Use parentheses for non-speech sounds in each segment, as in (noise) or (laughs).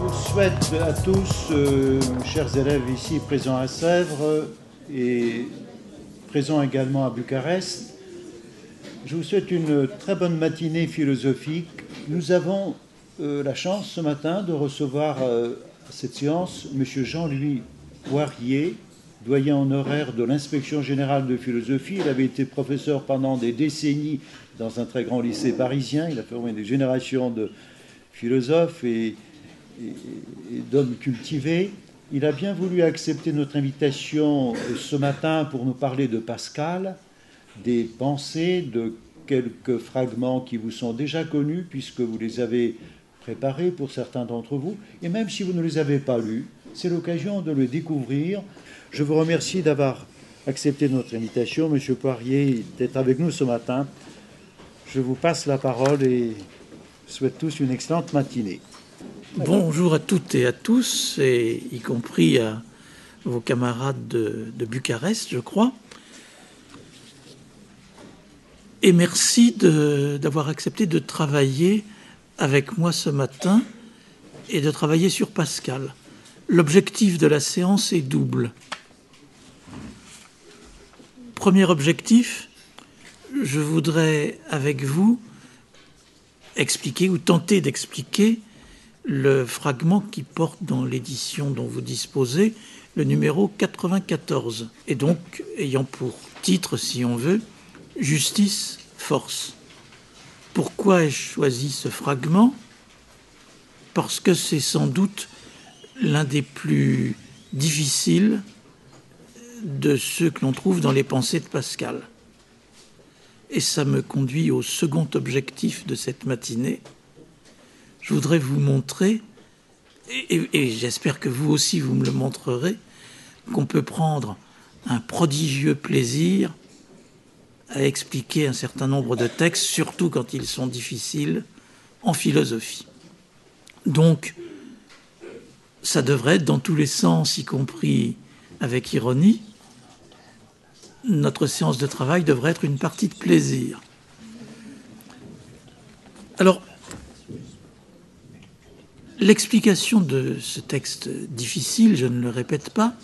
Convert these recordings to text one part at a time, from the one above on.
vous souhaite à tous, euh, chers élèves ici présents à Sèvres et présents également à Bucarest, je vous souhaite une très bonne matinée philosophique. Nous avons euh, la chance ce matin de recevoir euh, à cette séance M. Jean-Louis Poirier, doyen honoraire de l'inspection générale de philosophie. Il avait été professeur pendant des décennies dans un très grand lycée parisien. Il a formé des générations de philosophes et, d'hommes cultivés. Il a bien voulu accepter notre invitation ce matin pour nous parler de Pascal, des pensées, de quelques fragments qui vous sont déjà connus puisque vous les avez préparés pour certains d'entre vous. Et même si vous ne les avez pas lus, c'est l'occasion de le découvrir. Je vous remercie d'avoir accepté notre invitation, Monsieur Poirier, d'être avec nous ce matin. Je vous passe la parole et souhaite tous une excellente matinée. Bonjour à toutes et à tous, y compris à vos camarades de, de Bucarest, je crois. Et merci d'avoir accepté de travailler avec moi ce matin et de travailler sur Pascal. L'objectif de la séance est double. Premier objectif, je voudrais avec vous expliquer ou tenter d'expliquer le fragment qui porte dans l'édition dont vous disposez le numéro 94, et donc ayant pour titre, si on veut, Justice, force. Pourquoi ai-je choisi ce fragment? Parce que c'est sans doute l'un des plus difficiles de ceux que l'on trouve dans les pensées de Pascal. Et ça me conduit au second objectif de cette matinée. Je voudrais vous montrer, et, j'espère que vous aussi vous me le montrerez, qu'on peut prendre un prodigieux plaisir à expliquer un certain nombre de textes, surtout quand ils sont difficiles, en philosophie. Donc, ça devrait être dans tous les sens, y compris avec ironie, notre séance de travail devrait être une partie de plaisir. Alors, l'explication de ce texte difficile, je ne le répète pas,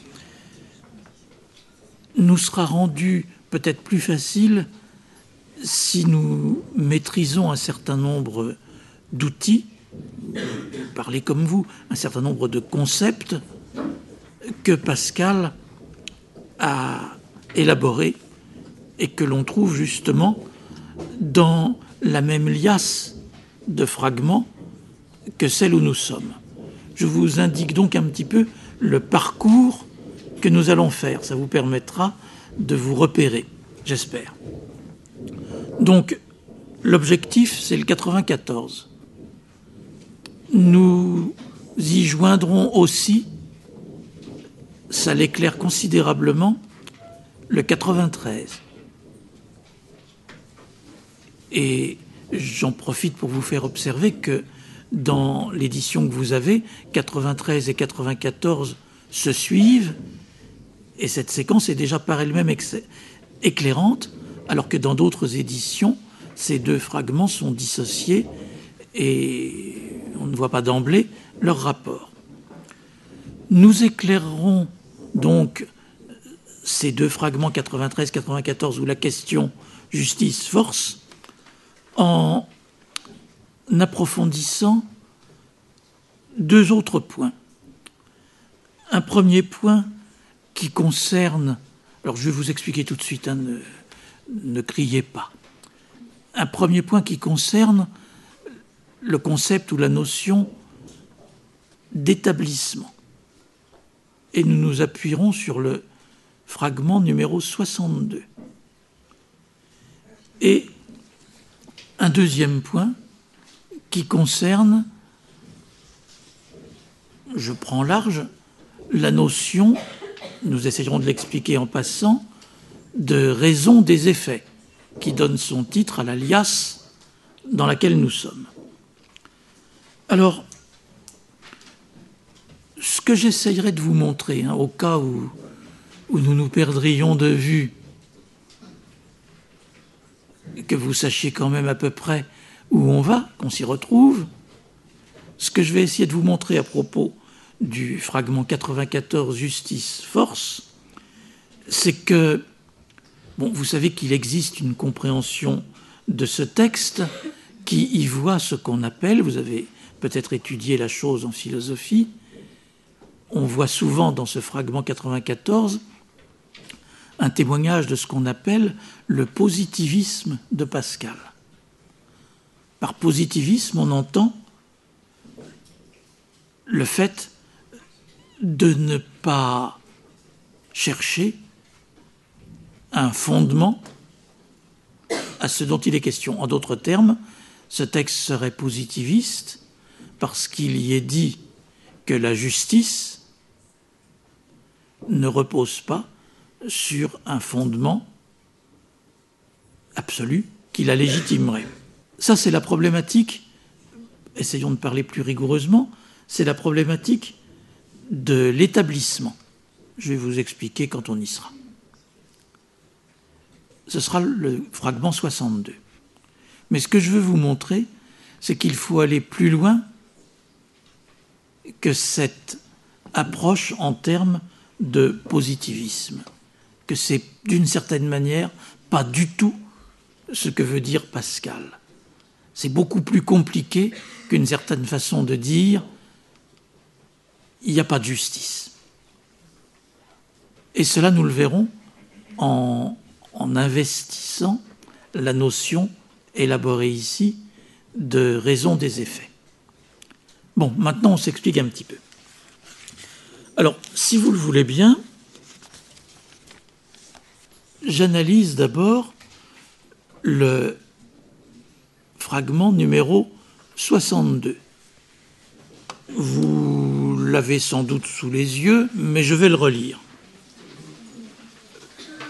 nous sera rendue peut-être plus facile si nous maîtrisons un certain nombre d'outils, parlez comme vous, un certain nombre de concepts que Pascal a élaboré et que l'on trouve justement dans la même liasse de fragments que celle où nous sommes. Je vous indique donc un petit peu le parcours que nous allons faire. Ça vous permettra de vous repérer, j'espère. Donc, l'objectif, c'est le 94. Nous y joindrons aussi, ça l'éclaire considérablement, le 93. Et j'en profite pour vous faire observer que dans l'édition que vous avez, 93 et 94 se suivent, et cette séquence est déjà par elle-même éclairante, alors que dans d'autres éditions, ces deux fragments sont dissociés et on ne voit pas d'emblée leur rapport. Nous éclairerons donc ces deux fragments 93-94 où la question justice-force en approfondissant deux autres points. Un premier point qui concerne, alors je vais vous expliquer tout de suite, hein, ne, ne criez pas. Un premier point qui concerne le concept ou la notion d'établissement. Et nous nous appuierons sur le fragment numéro 62. Et un deuxième point qui concerne, je prends large, la notion, nous essayerons de l'expliquer en passant, de raison des effets, qui donne son titre à la liasse dans laquelle nous sommes. Alors, ce que j'essayerai de vous montrer, hein, au cas où où nous nous perdrions de vue, que vous sachiez quand même à peu près où on va, qu'on s'y retrouve, ce que je vais essayer de vous montrer à propos du fragment 94 Justice Force, c'est que, vous savez qu'il existe une compréhension de ce texte qui y voit ce qu'on appelle, vous avez peut-être étudié la chose en philosophie, on voit souvent dans ce fragment 94 un témoignage de ce qu'on appelle le positivisme de Pascal. Par positivisme, on entend le fait de ne pas chercher un fondement à ce dont il est question. En d'autres termes, ce texte serait positiviste parce qu'il y est dit que la justice ne repose pas sur un fondement absolu qui la légitimerait. Ça, c'est la problématique, essayons de parler plus rigoureusement, c'est la problématique de l'établissement. Je vais vous expliquer quand on y sera. Ce sera le fragment 62. Mais ce que je veux vous montrer, c'est qu'il faut aller plus loin que cette approche en termes de positivisme, que c'est d'une certaine manière pas du tout ce que veut dire Pascal. C'est beaucoup plus compliqué qu'une certaine façon de dire il n'y a pas de justice. Et cela, nous le verrons en, en investissant la notion élaborée ici de raison des effets. Bon, maintenant on s'explique un petit peu. Alors, si vous le voulez bien, j'analyse d'abord le fragment numéro 62. Vous l'avez sans doute sous les yeux, mais je vais le relire.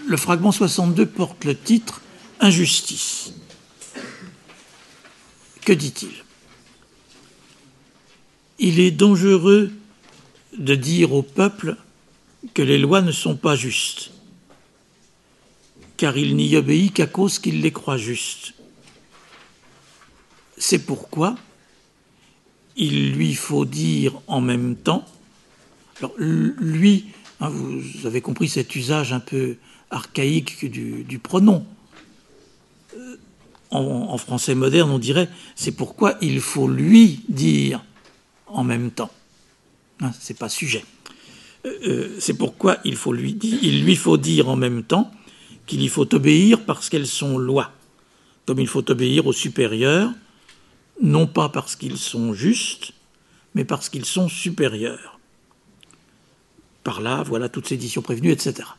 Le fragment 62 porte le titre Injustice. Que dit-il? Il est dangereux de dire au peuple que les lois ne sont pas justes, car il n'y obéit qu'à cause qu'il les croit justes. C'est pourquoi il lui faut dire en même temps, alors lui, hein, vous avez compris cet usage un peu archaïque du, pronom. Euh, en, français moderne, on dirait c'est pourquoi il faut lui dire en même temps. Hein, c'est pas sujet. Euh, euh, c'est pourquoi il, lui il lui faut dire en même temps qu'il y faut obéir parce qu'elles sont lois, comme il faut obéir aux supérieurs, non pas parce qu'ils sont justes, mais parce qu'ils sont supérieurs. Par là, voilà toutes ces éditions prévenues, etc.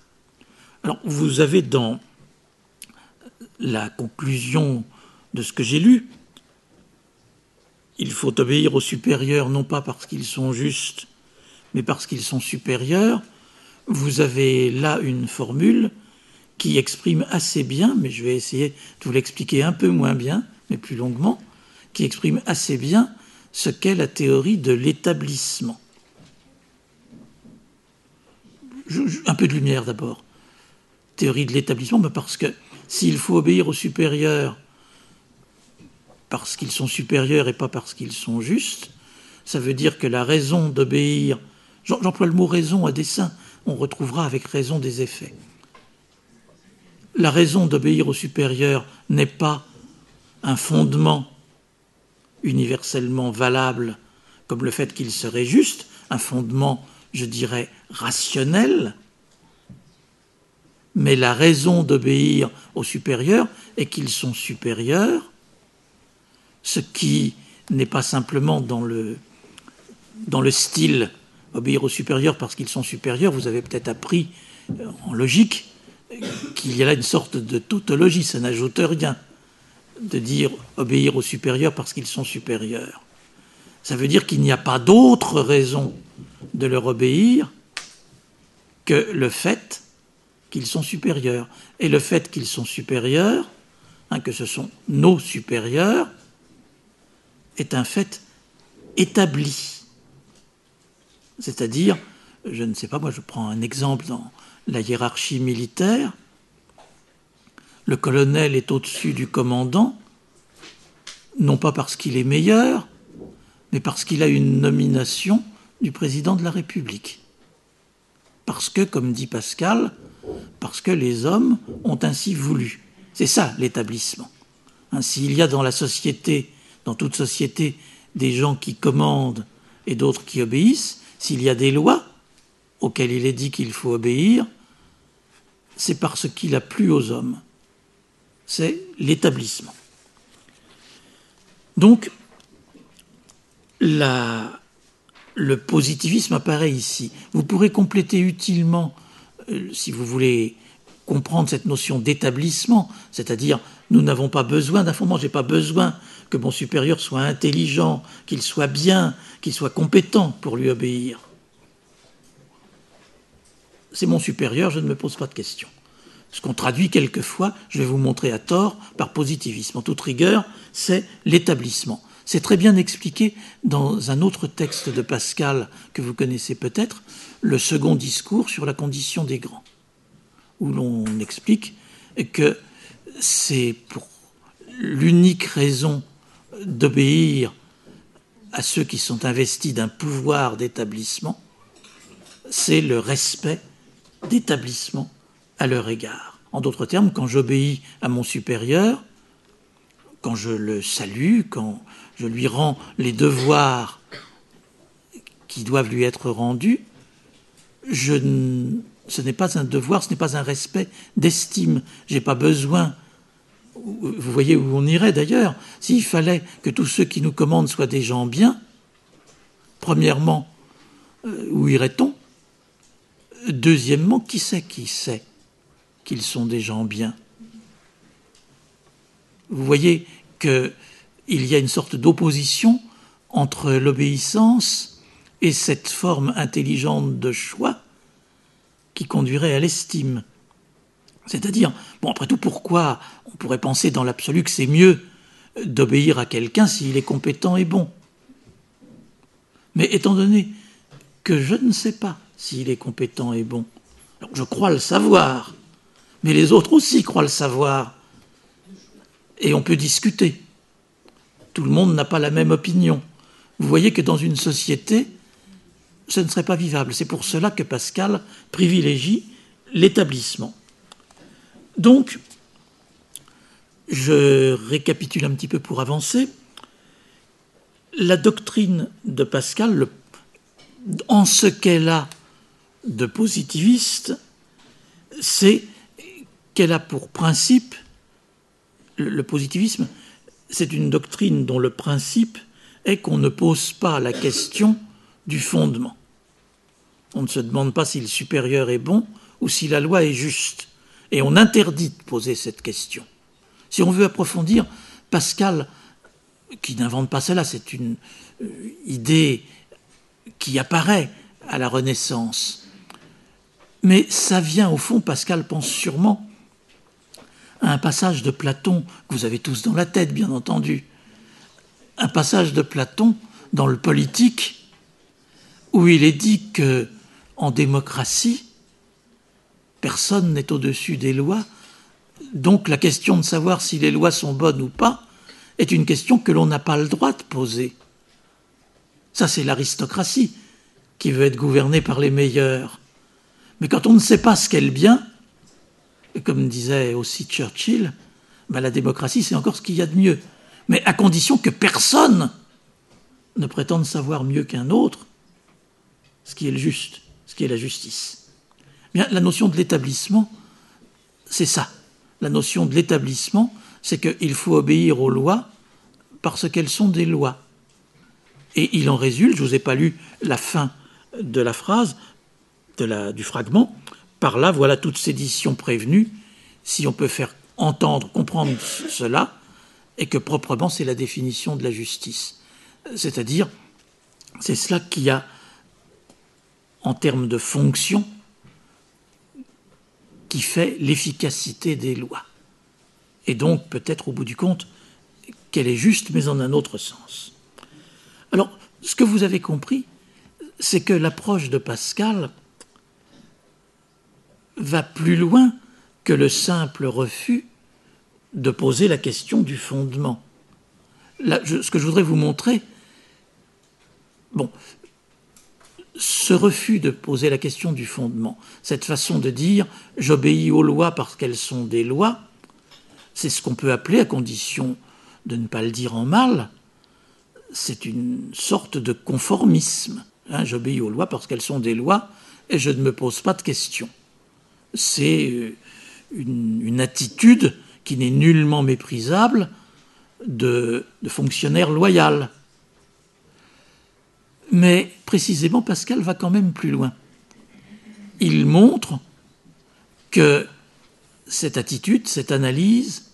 Alors, vous avez dans la conclusion de ce que j'ai lu, il faut obéir aux supérieurs non pas parce qu'ils sont justes, mais parce qu'ils sont supérieurs. Vous avez là une formule qui exprime assez bien, mais je vais essayer de vous l'expliquer un peu moins bien, mais plus longuement, qui exprime assez bien ce qu'est la théorie de l'établissement. Un peu de lumière d'abord. Théorie de l'établissement, parce que s'il faut obéir aux supérieurs parce qu'ils sont supérieurs et pas parce qu'ils sont justes, ça veut dire que la raison d'obéir, j'emploie le mot raison à dessein, on retrouvera avec raison des effets. La raison d'obéir aux supérieurs n'est pas un fondement universellement valable comme le fait qu'il serait juste, un fondement, je dirais, rationnel, mais la raison d'obéir aux supérieurs est qu'ils sont supérieurs, ce qui n'est pas simplement dans le, dans le style obéir aux supérieurs parce qu'ils sont supérieurs, vous avez peut-être appris euh, en logique qu'il y a là une sorte de tautologie, ça n'ajoute rien de dire obéir aux supérieurs parce qu'ils sont supérieurs. Ça veut dire qu'il n'y a pas d'autre raison de leur obéir que le fait qu'ils sont supérieurs. Et le fait qu'ils sont supérieurs, hein, que ce sont nos supérieurs, est un fait établi. C'est-à-dire, je ne sais pas, moi je prends un exemple dans la hiérarchie militaire, le colonel est au-dessus du commandant, non pas parce qu'il est meilleur, mais parce qu'il a une nomination du président de la République. Parce que, comme dit Pascal, parce que les hommes ont ainsi voulu. C'est ça l'établissement. Ainsi, il y a dans la société, dans toute société, des gens qui commandent et d'autres qui obéissent, s'il y a des lois auxquelles il est dit qu'il faut obéir, c'est parce qu'il a plu aux hommes. C'est l'établissement. Donc, le positivisme apparaît ici. Vous pourrez compléter utilement, euh, si vous voulez comprendre cette notion d'établissement, c'est-à-dire nous n'avons pas besoin d'un fondement, j'ai pas besoin que mon supérieur soit intelligent, qu'il soit bien, qu'il soit compétent pour lui obéir. C'est mon supérieur, je ne me pose pas de questions. Ce qu'on traduit quelquefois, je vais vous montrer à tort, par positivisme. En toute rigueur, c'est l'établissement. C'est très bien expliqué dans un autre texte de Pascal que vous connaissez peut-être, le second discours sur la condition des grands, où l'on explique que c'est pour l'unique raison d'obéir à ceux qui sont investis d'un pouvoir d'établissement, c'est le respect d'établissement à leur égard. En d'autres termes, quand j'obéis à mon supérieur, quand je le salue, quand je lui rends les devoirs qui doivent lui être rendus, je, ce n'est pas un devoir, ce n'est pas un respect d'estime. Je n'ai pas besoin vous voyez où on irait d'ailleurs, s'il fallait que tous ceux qui nous commandent soient des gens bien, premièrement, euh, où irait-on? Deuxièmement, qui sait qui sait? Qu'ils sont des gens bien. Vous voyez qu'il y a une sorte d'opposition entre l'obéissance et cette forme intelligente de choix qui conduirait à l'estime. C'est-à-dire, bon, après tout, pourquoi on pourrait penser dans l'absolu que c'est mieux d'obéir à quelqu'un s'il est compétent et bon? Mais étant donné que je ne sais pas s'il est compétent et bon, je crois le savoir, mais les autres aussi croient le savoir, et on peut discuter. Tout le monde n'a pas la même opinion. Vous voyez que dans une société, ce ne serait pas vivable. C'est pour cela que Pascal privilégie l'établissement. Donc, je récapitule un petit peu pour avancer. La doctrine de Pascal, en ce qu'elle a de positiviste, c'est qu'elle a pour principe, le positivisme, c'est une doctrine dont le principe est qu'on ne pose pas la question du fondement. On ne se demande pas si le supérieur est bon ou si la loi est juste. Et on interdit de poser cette question. Si on veut approfondir, Pascal, qui n'invente pas cela, c'est une euh, idée qui apparaît à la Renaissance. Mais ça vient, au fond, Pascal pense sûrement un passage de Platon que vous avez tous dans la tête, bien entendu. Un passage de Platon dans le politique où il est dit que en démocratie, Personne n'est au-dessus des lois. Donc la question de savoir si les lois sont bonnes ou pas est une question que l'on n'a pas le droit de poser. Ça, c'est l'aristocratie qui veut être gouvernée par les meilleurs. Mais quand on ne sait pas ce qu'est le bien, comme disait aussi Churchill, ben la démocratie, c'est encore ce qu'il y a de mieux. Mais à condition que personne ne prétende savoir mieux qu'un autre ce qui est le juste, ce qui est la justice la notion de l'établissement, c'est ça. La notion de l'établissement, c'est qu'il faut obéir aux lois parce qu'elles sont des lois. Et il en résulte, je ne vous ai pas lu la fin de la phrase, du fragment, par là, voilà toute sédition prévenue, si on peut faire entendre, comprendre cela, et que proprement c'est la définition de la justice. C'est-à-dire, c'est cela qui a, en termes de fonction, qui fait l'efficacité des lois. Et donc, peut-être au bout du compte, qu'elle est juste, mais en un autre sens. Alors, ce que vous avez compris, c'est que l'approche de Pascal va plus loin que le simple refus de poser la question du fondement. Ce que je voudrais vous montrer, Bon, ce refus de poser la question du fondement, cette façon de dire j'obéis aux lois parce qu'elles sont des lois, c'est ce qu'on peut appeler, à condition de ne pas le dire en mal, c'est une sorte de conformisme. Hein, j'obéis aux lois parce qu'elles sont des lois et je ne me pose pas de questions. C'est euh, une, attitude qui n'est nullement méprisable de, de fonctionnaire loyal. Mais précisément, Pascal va quand même plus loin. Il montre que cette attitude, cette analyse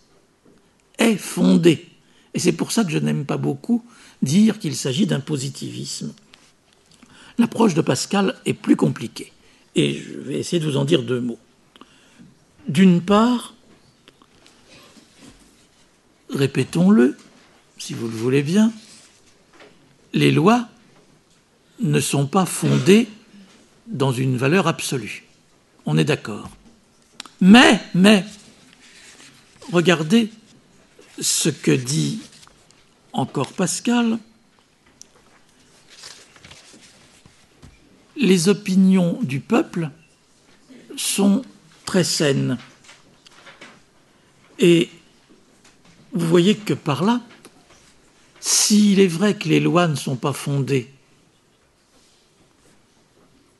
est fondée. Et c'est pour ça que je n'aime pas beaucoup dire qu'il s'agit d'un positivisme. L'approche de Pascal est plus compliquée. Et je vais essayer de vous en dire deux mots. D'une part, répétons-le, si vous le voulez bien, les lois ne sont pas fondées dans une valeur absolue. On est d'accord. Mais, mais, regardez ce que dit encore Pascal. Les opinions du peuple sont très saines. Et vous voyez que par là, s'il est vrai que les lois ne sont pas fondées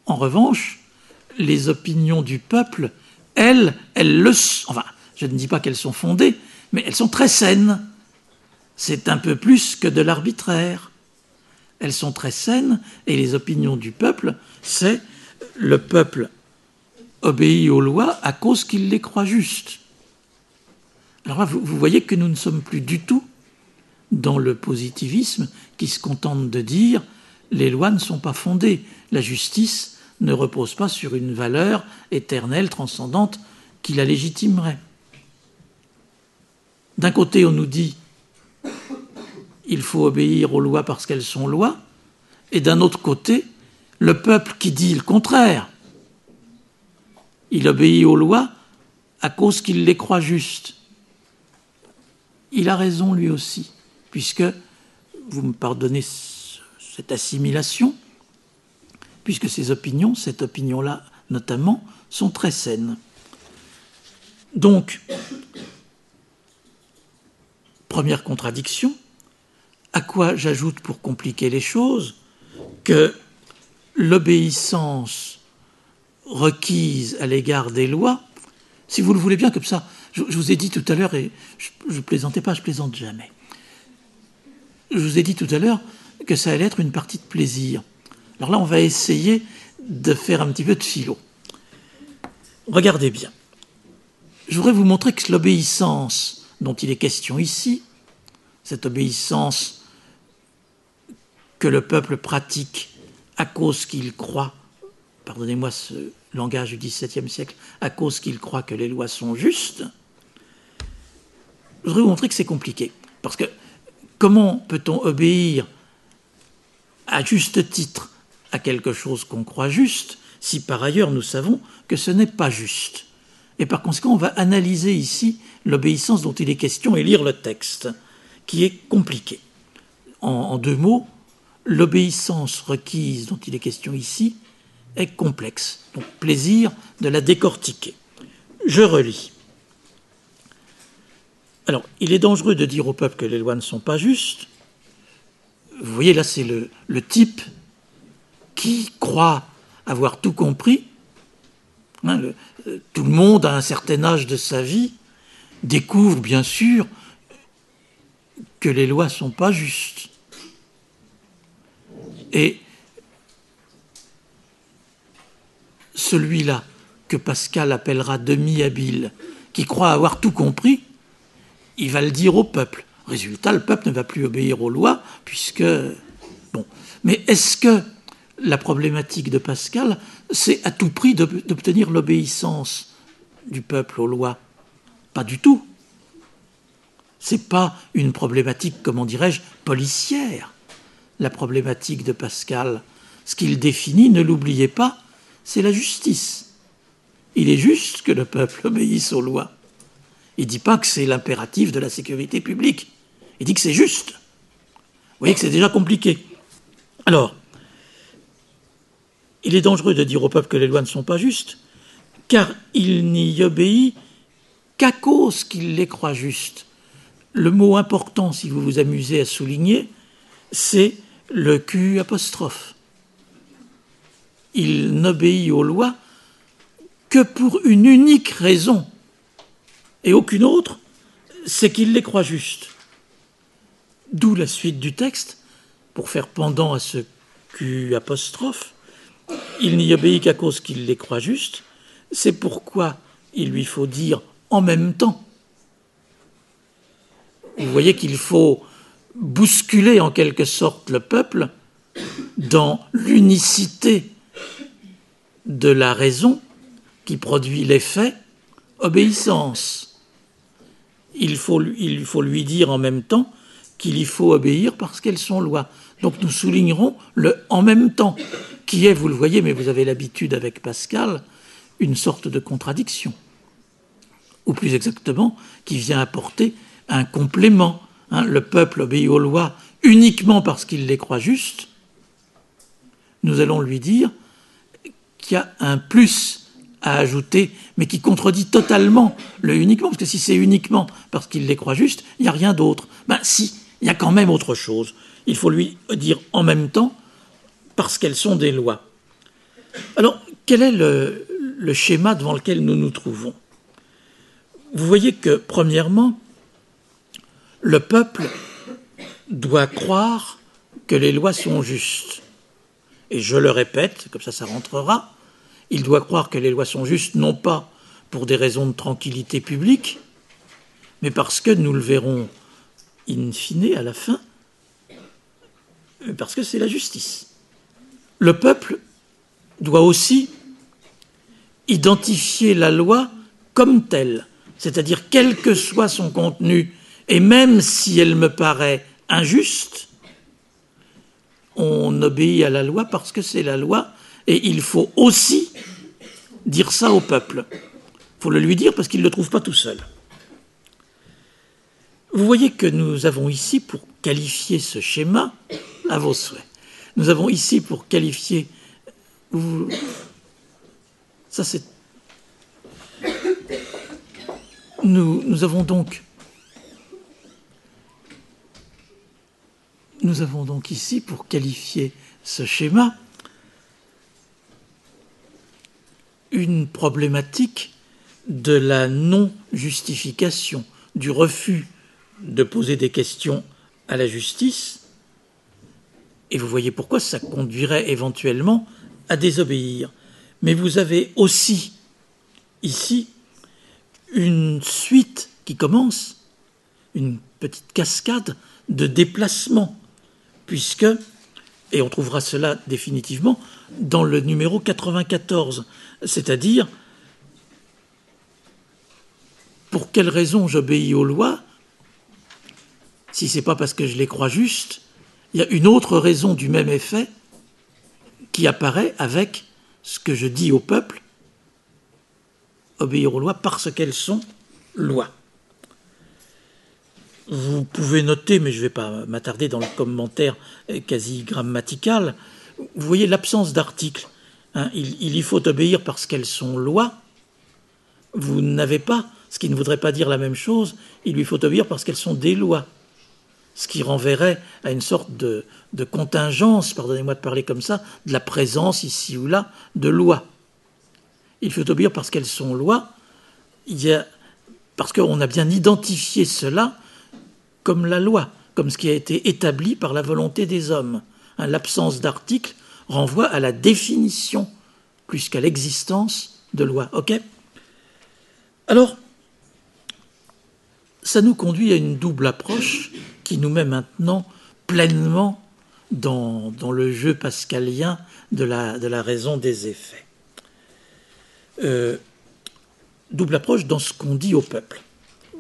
en revanche, les opinions du peuple, elles, elles le sont. Enfin, je ne dis pas qu'elles sont fondées, mais elles sont très saines. C'est un peu plus que de l'arbitraire. Elles sont très saines et les opinions du peuple, c'est le peuple obéit aux lois à cause qu'il les croit justes. Alors là, vous, voyez que nous ne sommes plus du tout dans le positivisme qui se contente de dire les lois ne sont pas fondées. La justice ne repose pas sur une valeur éternelle, transcendante, qui la légitimerait. D'un côté, on nous dit il faut obéir aux lois parce qu'elles sont lois, et d'un autre côté, le peuple qui dit le contraire. Il obéit aux lois à cause qu'il les croit justes. Il a raison lui aussi, puisque, vous me pardonnez cette assimilation, puisque ces opinions, cette opinion-là notamment, sont très saines. Donc, première contradiction, à quoi j'ajoute pour compliquer les choses que l'obéissance requise à l'égard des lois, si vous le voulez bien comme ça, je, vous ai dit tout à l'heure, et je ne plaisantais pas, je plaisante jamais, je vous ai dit tout à l'heure que ça allait être une partie de plaisir. Alors là, on va essayer de faire un petit peu de philo. Regardez bien. Je voudrais vous montrer que l'obéissance dont il est question ici, cette obéissance que le peuple pratique à cause qu'il croit, pardonnez-moi ce langage du XVIIe siècle, à cause qu'il croit que les lois sont justes, je voudrais vous montrer que c'est compliqué. Parce que comment peut-on obéir à juste titre à quelque chose qu'on croit juste, si par ailleurs nous savons que ce n'est pas juste? Et par conséquent, on va analyser ici l'obéissance dont il est question et lire le texte, qui est compliqué. En, deux mots, l'obéissance requise dont il est question ici est complexe. Donc plaisir de la décortiquer. Je relis. Alors, il est dangereux de dire au peuple que les lois ne sont pas justes. Vous voyez, là, c'est le, type qui croit avoir tout compris, hein, euh, tout le monde à un certain âge de sa vie découvre bien sûr que les lois ne sont pas justes. Et celui-là que Pascal appellera demi-habile, qui croit avoir tout compris, il va le dire au peuple. Résultat, le peuple ne va plus obéir aux lois, puisque... Bon. Mais est-ce que la problématique de Pascal, c'est à tout prix d'obtenir l'obéissance du peuple aux lois? Pas du tout. C'est pas une problématique, comment dirais-je, policière. La problématique de Pascal, ce qu'il définit, ne l'oubliez pas, c'est la justice. Il est juste que le peuple obéisse aux lois. Il ne dit pas que c'est l'impératif de la sécurité publique. Il dit que c'est juste. Vous voyez que c'est déjà compliqué. Alors, il est dangereux de dire au peuple que les lois ne sont pas justes, car il n'y obéit qu'à cause qu'il les croit justes. Le mot important, si vous vous amusez à souligner, c'est le Q apostrophe. Il n'obéit aux lois que pour une unique raison, et aucune autre, c'est qu'il les croit justes. D'où la suite du texte, pour faire pendant à ce Q apostrophe, il n'y obéit qu'à cause qu'il les croit justes, c'est pourquoi il lui faut dire en même temps. Vous voyez qu'il faut bousculer en quelque sorte le peuple dans l'unicité de la raison qui produit l'effet obéissance. Il faut, faut lui dire en même temps qu'il y faut obéir parce qu'elles sont lois. Donc nous soulignerons le en même temps, qui est, vous le voyez, mais vous avez l'habitude avec Pascal, une sorte de contradiction. Ou plus exactement, qui vient apporter un complément. Hein. le peuple obéit aux lois uniquement parce qu'il les croit justes. Nous allons lui dire qu'il y a un plus à ajouter, mais qui contredit totalement le uniquement, parce que si c'est uniquement parce qu'il les croit justes, il n'y a rien d'autre. Ben si, il y a quand même autre chose. Il faut lui dire en même temps, parce qu'elles sont des lois. Alors, quel est le, schéma devant lequel nous nous trouvons? Vous voyez que, premièrement, le peuple doit croire que les lois sont justes. Et je le répète, comme ça ça rentrera, il doit croire que les lois sont justes non pas pour des raisons de tranquillité publique, mais parce que nous le verrons in fine, à la fin, parce que c'est la justice. Le peuple doit aussi identifier la loi comme telle, c'est-à-dire quel que soit son contenu, et même si elle me paraît injuste, on obéit à la loi parce que c'est la loi, et il faut aussi dire ça au peuple. Il faut le lui dire parce qu'il ne le trouve pas tout seul. Vous voyez que nous avons ici, pour qualifier ce schéma, à vos souhaits, nous avons ici pour qualifier. Ça, c'est. Nous, nous avons donc. Nous avons donc ici pour qualifier ce schéma une problématique de la non-justification, du refus de poser des questions à la justice, et vous voyez pourquoi ça conduirait éventuellement à désobéir. Mais vous avez aussi ici une suite qui commence, une petite cascade de déplacements, puisque, et on trouvera cela définitivement dans le numéro 94, c'est-à-dire pour quelle raison j'obéis aux lois si ce n'est pas parce que je les crois justes, il y a une autre raison du même effet qui apparaît avec ce que je dis au peuple, obéir aux lois parce qu'elles sont lois. Vous pouvez noter, mais je ne vais pas m'attarder dans le commentaire quasi grammatical, vous voyez l'absence d'article. Hein. il, il, y faut obéir parce qu'elles sont lois. Vous n'avez pas, ce qui ne voudrait pas dire la même chose, il lui faut obéir parce qu'elles sont des lois ce qui renverrait à une sorte de, contingence, pardonnez-moi de parler comme ça, de la présence ici ou là de lois. Il faut obéir parce qu'elles sont lois, parce qu'on a bien identifié cela comme la loi, comme ce qui a été établi par la volonté des hommes. Hein, l'absence d'article renvoie à la définition plus qu'à l'existence de loi. Ok? Alors, ça nous conduit à une double approche qui nous met maintenant pleinement dans, le jeu pascalien de la, raison des effets. Euh, double approche dans ce qu'on dit au peuple.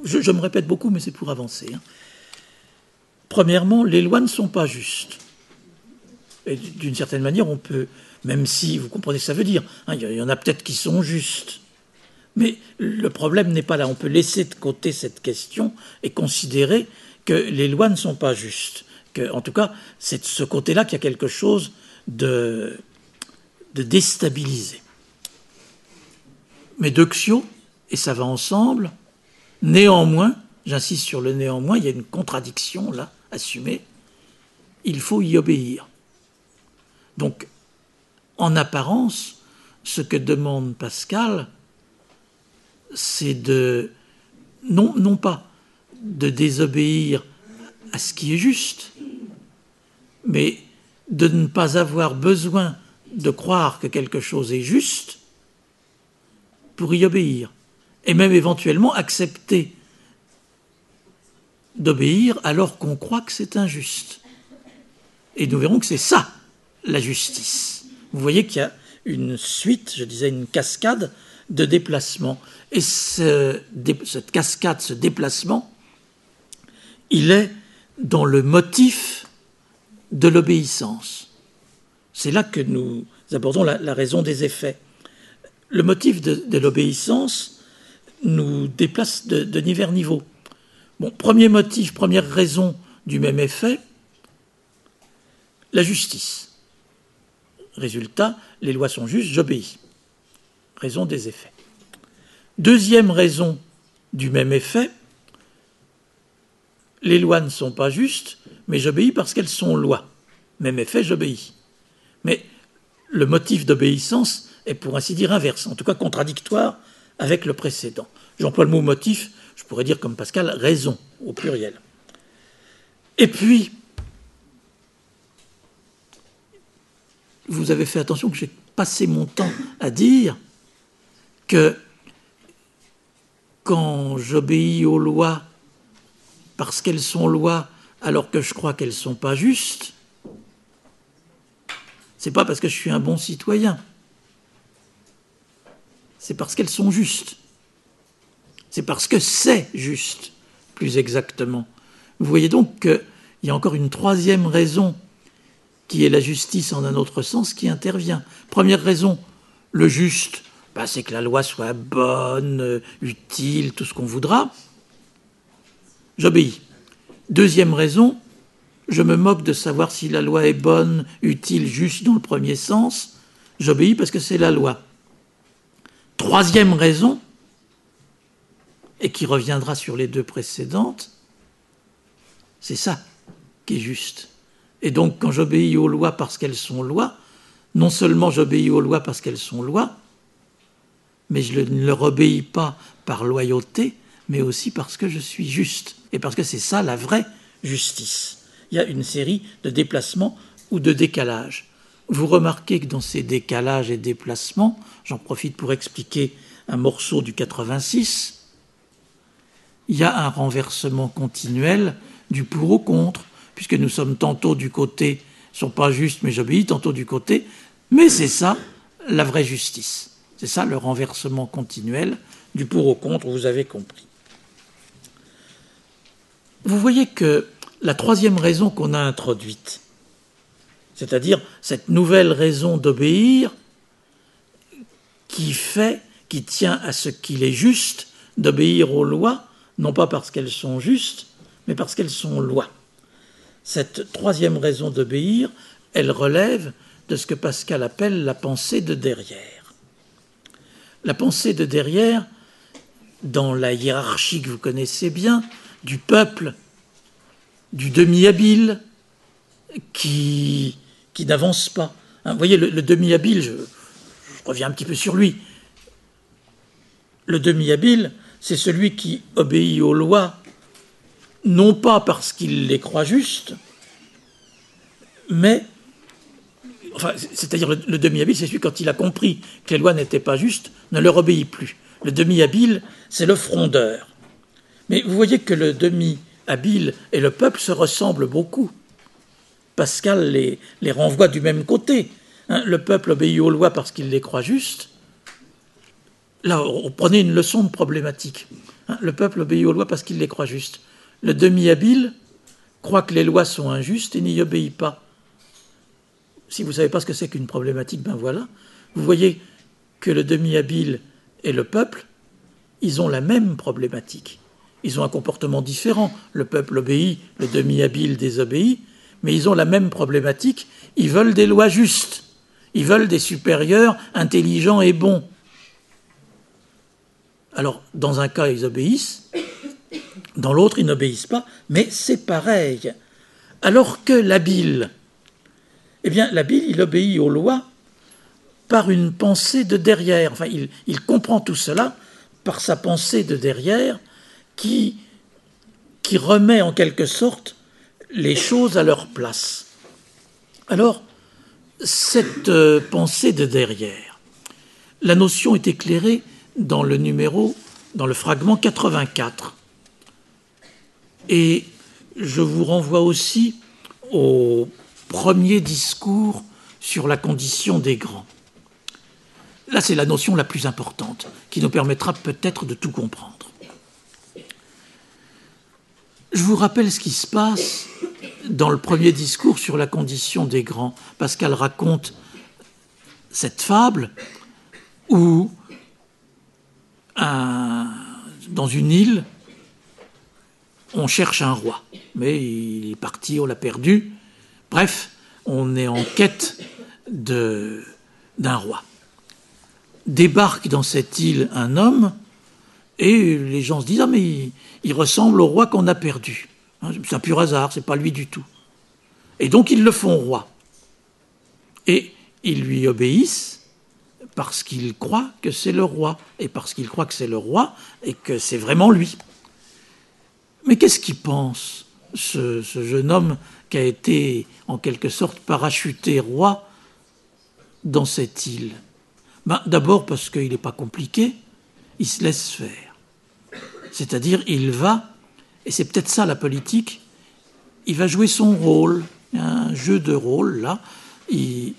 Je, me répète beaucoup, mais c'est pour avancer. Hein. Premièrement, les lois ne sont pas justes. Et d'une certaine manière, on peut, même si vous comprenez ce que ça veut dire, hein, il y en a peut-être qui sont justes. Mais le problème n'est pas là. On peut laisser de côté cette question et considérer que les lois ne sont pas justes. Que, en tout cas, c'est de ce côté-là qu'il y a quelque chose de, déstabiliser. Mais Dexio, et ça va ensemble, néanmoins, j'insiste sur le néanmoins, il y a une contradiction là, assumée, il faut y obéir. Donc, en apparence, ce que demande Pascal, c'est de, non, pas de désobéir à ce qui est juste, mais de ne pas avoir besoin de croire que quelque chose est juste pour y obéir, et même éventuellement accepter d'obéir alors qu'on croit que c'est injuste. Et nous verrons que c'est ça, la justice. Vous voyez qu'il y a une suite, je disais une cascade de déplacements. Et cette cascade, ce déplacement, il est dans le motif de l'obéissance. C'est là que nous abordons la, raison des effets. Le motif de, l'obéissance nous déplace de, de niveau niveau. Bon, premier motif, première raison du même effet, la justice. Résultat, les lois sont justes, j'obéis. Raison des effets. Deuxième raison du même effet, les lois ne sont pas justes, mais j'obéis parce qu'elles sont lois. Même effet, j'obéis. Mais le motif d'obéissance est pour ainsi dire inverse, en tout cas contradictoire avec le précédent. J'emploie le mot motif, je pourrais dire comme Pascal, raison au pluriel. Et puis, vous avez fait attention que j'ai passé mon temps à dire que quand j'obéis aux lois parce qu'elles sont lois alors que je crois qu'elles ne sont pas justes, c'est pas parce que je suis un bon citoyen. C'est parce qu'elles sont justes. C'est parce que c'est juste, plus exactement. Vous voyez donc qu'il y a encore une troisième raison qui est la justice en un autre sens, qui intervient. Première raison, le juste, bah, c'est que la loi soit bonne, euh, utile, tout ce qu'on voudra. J'obéis. Deuxième raison, je me moque de savoir si la loi est bonne, utile, juste dans le premier sens. J'obéis parce que c'est la loi. Troisième raison, et qui reviendra sur les deux précédentes, c'est ça qui est juste. Et donc, quand j'obéis aux lois parce qu'elles sont lois, non seulement j'obéis aux lois parce qu'elles sont lois, mais je ne leur obéis pas par loyauté, mais aussi parce que je suis juste. Et parce que c'est ça la vraie justice. Il y a une série de déplacements ou de décalages. Vous remarquez que dans ces décalages et déplacements, j'en profite pour expliquer un morceau du 86, il y a un renversement continuel du pour au contre puisque nous sommes tantôt du côté, sont pas justes mais j'obéis, tantôt du côté, mais c'est ça la vraie justice. C'est ça le renversement continuel du pour au contre, vous avez compris. Vous voyez que la troisième raison qu'on a introduite, c'est-à-dire cette nouvelle raison d'obéir, qui fait, qui tient à ce qu'il est juste d'obéir aux lois, non pas parce qu'elles sont justes, mais parce qu'elles sont lois. Cette troisième raison d'obéir, elle relève de ce que Pascal appelle la pensée de derrière. La pensée de derrière, dans la hiérarchie que vous connaissez bien, du peuple, du demi-habile, qui, qui n'avance pas. Hein, vous voyez, le, demi-habile, je, je reviens un petit peu sur lui. Le demi-habile, c'est celui qui obéit aux lois non pas parce qu'il les croit justes, mais, enfin, c'est-à-dire le, demi-habile, c'est celui quand il a compris que les lois n'étaient pas justes, ne leur obéit plus. Le demi-habile, c'est le frondeur. Mais vous voyez que le demi-habile et le peuple se ressemblent beaucoup. Pascal les, renvoie du même côté. Hein. le peuple obéit aux lois parce qu'il les croit justes. Là, on une leçon de problématique. Hein. le peuple obéit aux lois parce qu'il les croit justes. Le demi-habile croit que les lois sont injustes et n'y obéit pas. Si vous ne savez pas ce que c'est qu'une problématique, ben voilà. Vous voyez que le demi-habile et le peuple, ils ont la même problématique. Ils ont un comportement différent. Le peuple obéit, le demi-habile désobéit, mais ils ont la même problématique. Ils veulent des lois justes. Ils veulent des supérieurs intelligents et bons. Alors, dans un cas, ils obéissent, dans l'autre, ils n'obéissent pas, mais c'est pareil. Alors que l'habile, eh bien, l'habile, il obéit aux lois par une pensée de derrière. Enfin, il, comprend tout cela par sa pensée de derrière qui, qui remet en quelque sorte les choses à leur place. Alors, cette euh, pensée de derrière, la notion est éclairée dans le numéro, dans le fragment 84. Et je vous renvoie aussi au premier discours sur la condition des grands. Là, c'est la notion la plus importante, qui nous permettra peut-être de tout comprendre. Je vous rappelle ce qui se passe dans le premier discours sur la condition des grands. Pascal raconte cette fable où, dans une île, on cherche un roi, mais il est parti, on l'a perdu. Bref, on est en quête d'un roi. Débarque dans cette île un homme, et les gens se disent Ah, mais il, ressemble au roi qu'on a perdu. Hein, c'est un pur hasard, c'est pas lui du tout. Et donc ils le font roi. Et ils lui obéissent parce qu'ils croient que c'est le roi, et parce qu'ils croient que c'est le roi, et que c'est vraiment lui. Mais qu'est-ce qu'il pense, ce, jeune homme qui a été en quelque sorte parachuté roi dans cette île? Ben, D'abord parce qu'il n'est pas compliqué, il se laisse faire. C'est-à-dire, il va, et c'est peut-être ça la politique, il va jouer son rôle, un jeu de rôle, là, il,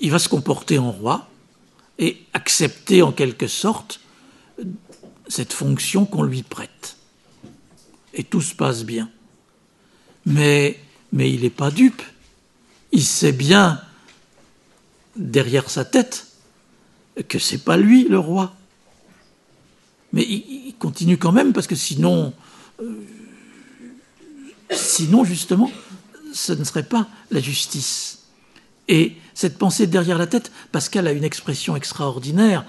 il va se comporter en roi et accepter en quelque sorte cette fonction qu'on lui prête et tout se passe bien. Mais, il n'est pas dupe. Il sait bien, derrière sa tête, que c'est pas lui le roi. Mais il, continue quand même parce que sinon, euh, sinon justement, ce ne serait pas la justice. Et cette pensée derrière la tête, Pascal a une expression extraordinaire.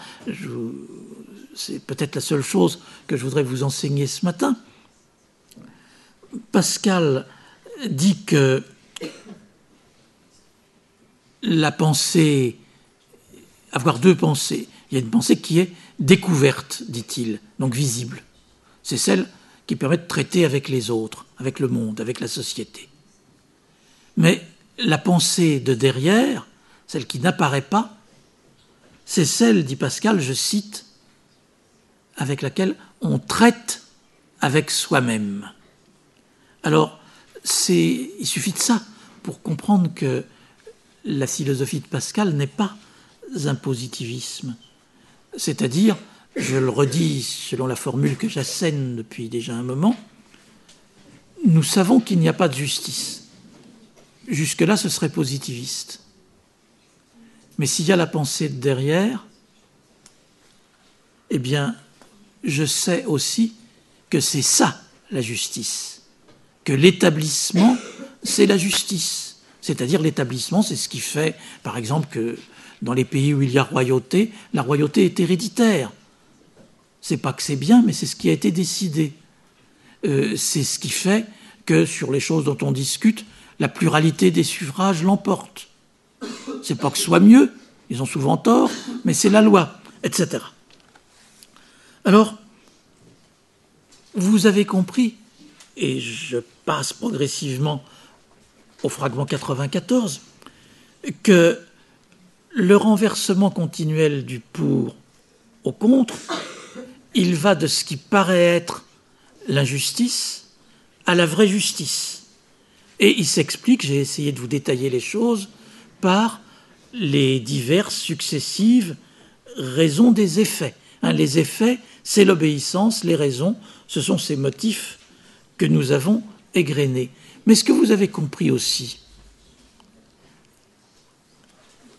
C'est peut-être la seule chose que je voudrais vous enseigner ce matin. Pascal dit que la pensée, avoir deux pensées, il y a une pensée qui est découverte, dit-il, donc visible. C'est celle qui permet de traiter avec les autres, avec le monde, avec la société. Mais la pensée de derrière, celle qui n'apparaît pas, c'est celle, dit Pascal, je cite, avec laquelle on traite avec soi-même. Alors, il suffit de ça pour comprendre que la philosophie de Pascal n'est pas un positivisme. C'est-à-dire, je le redis selon la formule que j'assène depuis déjà un moment, nous savons qu'il n'y a pas de justice. Jusque-là, ce serait positiviste. Mais s'il y a la pensée derrière, eh bien, je sais aussi que c'est ça la justice que l'établissement, c'est la justice. C'est-à-dire l'établissement, c'est ce qui fait, par exemple, que dans les pays où il y a royauté, la royauté est héréditaire. C'est pas que c'est bien, mais c'est ce qui a été décidé. Euh, c'est ce qui fait que sur les choses dont on discute, la pluralité des suffrages l'emporte. C'est pas que ce soit mieux, ils ont souvent tort, mais c'est la loi, etc. Alors, vous avez compris et je passe progressivement au fragment 94, que le renversement continuel du pour au contre, il va de ce qui paraît être l'injustice à la vraie justice. Et il s'explique, j'ai essayé de vous détailler les choses, par les diverses successives raisons des effets. Les effets, c'est l'obéissance, les raisons, ce sont ces motifs que nous avons égrené. Mais ce que vous avez compris aussi,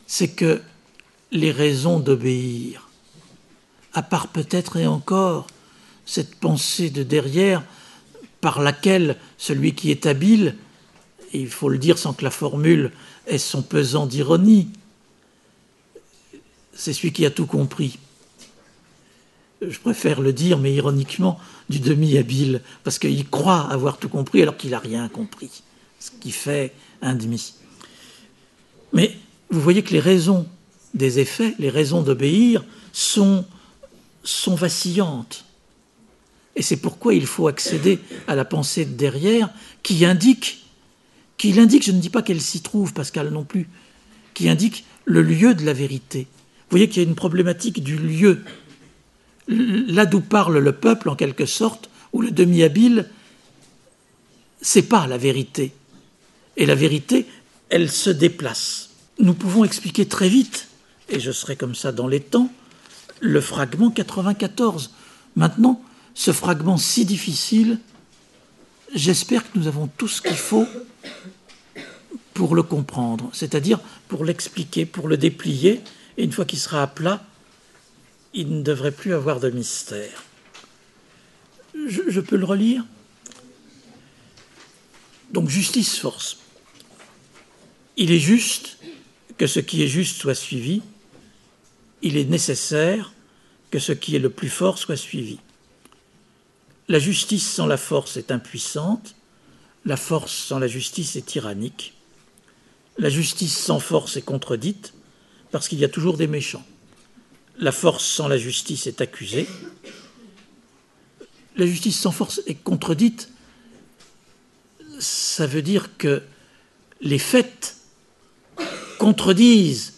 c'est que les raisons d'obéir, à part peut-être et encore cette pensée de derrière par laquelle celui qui est habile, il faut le dire sans que la formule ait son pesant d'ironie, c'est celui qui a tout compris. Je préfère le dire, mais ironiquement, du demi-habile, parce qu'il croit avoir tout compris alors qu'il n'a rien compris, ce qui fait un demi. Mais vous voyez que les raisons des effets, les raisons d'obéir, sont, vacillantes. Et c'est pourquoi il faut accéder à la pensée de derrière qui indique, qui indique, je ne dis pas qu'elle s'y trouve, Pascal non plus, qui indique le lieu de la vérité. Vous voyez qu'il y a une problématique du lieu. Là d'où parle le peuple, en quelque sorte, où le demi-habile, c'est pas la vérité. Et la vérité, elle se déplace. Nous pouvons expliquer très vite, et je serai comme ça dans les temps, le fragment 94. Maintenant, ce fragment si difficile, j'espère que nous avons tout ce qu'il faut pour le comprendre, c'est-à-dire pour l'expliquer, pour le déplier, et une fois qu'il sera à plat, il ne devrait plus avoir de mystère. Je, je peux le relire? Donc justice force. Il est juste que ce qui est juste soit suivi, il est nécessaire que ce qui est le plus fort soit suivi. La justice sans la force est impuissante, la force sans la justice est tyrannique, la justice sans force est contredite, parce qu'il y a toujours des méchants. La force sans la justice est accusée. La justice sans force est contredite. Ça veut dire que les faits contredisent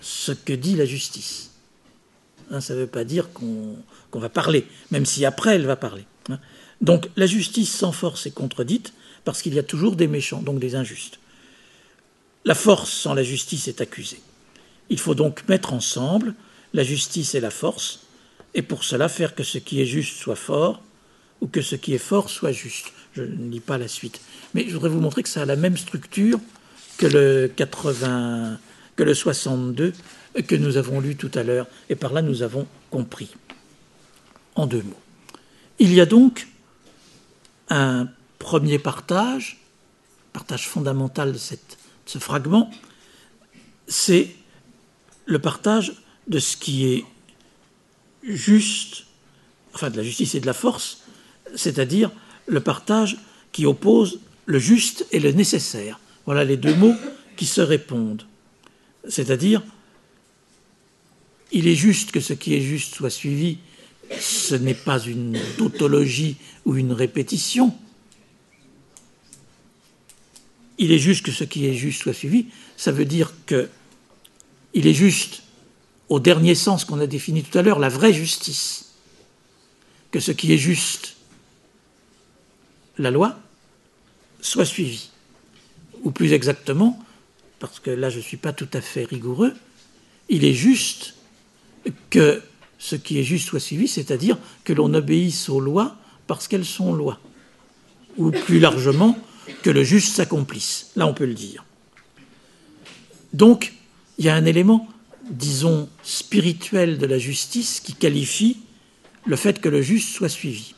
ce que dit la justice. Hein, ça ne veut pas dire qu'on va parler, même si après elle va parler. Hein. Donc la justice sans force est contredite parce qu'il y a toujours des méchants, donc des injustes. La force sans la justice est accusée. Il faut donc mettre ensemble la justice et la force, et pour cela faire que ce qui est juste soit fort, ou que ce qui est fort soit juste. Je ne lis pas la suite. Mais je voudrais vous montrer que ça a la même structure que le 80, que le 62 que nous avons lu tout à l'heure, et par là nous avons compris en deux mots. Il y a donc un premier partage, partage fondamental de, ce fragment, c'est le partage de ce qui est juste, enfin de la justice et de la force, c'est-à-dire le partage qui oppose le juste et le nécessaire. Voilà les deux mots qui se répondent. C'est-à-dire, il est juste que ce qui est juste soit suivi ce n'est pas une tautologie ou une répétition. Il est juste que ce qui est juste soit suivi. Ça veut dire que il est juste, au dernier sens qu'on a défini tout à l'heure, la vraie justice. Que ce qui est juste, la loi, soit suivi. Ou plus exactement, parce que là je ne suis pas tout à fait rigoureux, il est juste que ce qui est juste soit suivi, c'est-à-dire que l'on obéisse aux lois parce qu'elles sont lois, ou plus largement, que le juste s'accomplisse. Là, on peut le dire. Donc, il y a un élément, disons, spirituel de la justice qui qualifie le fait que le juste soit suivi.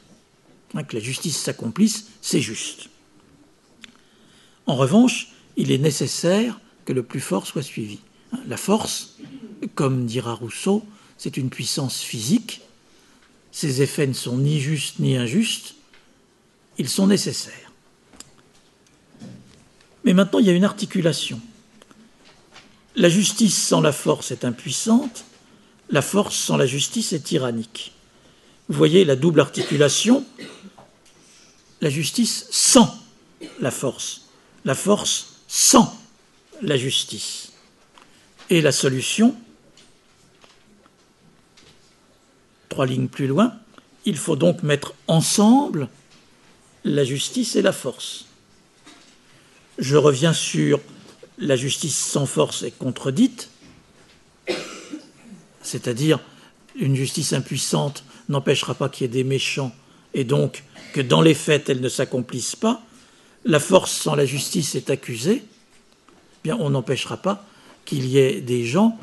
Hein, que la justice s'accomplisse, c'est juste. En revanche, il est nécessaire que le plus fort soit suivi. La force, comme dira Rousseau, c'est une puissance physique. Ces effets ne sont ni justes ni injustes, ils sont nécessaires. Mais maintenant, il y a une articulation. La justice sans la force est impuissante, la force sans la justice est tyrannique. Vous voyez la double articulation, la justice sans la force, la force sans la justice. Et la solution, Trois lignes plus loin, il faut donc mettre ensemble la justice et la force. Je reviens sur la justice sans force est contredite, c'est-à-dire une justice impuissante n'empêchera pas qu'il y ait des méchants et donc que dans les faits elles ne s'accomplissent pas. La force sans la justice est accusée, bien on n'empêchera pas qu'il y ait des gens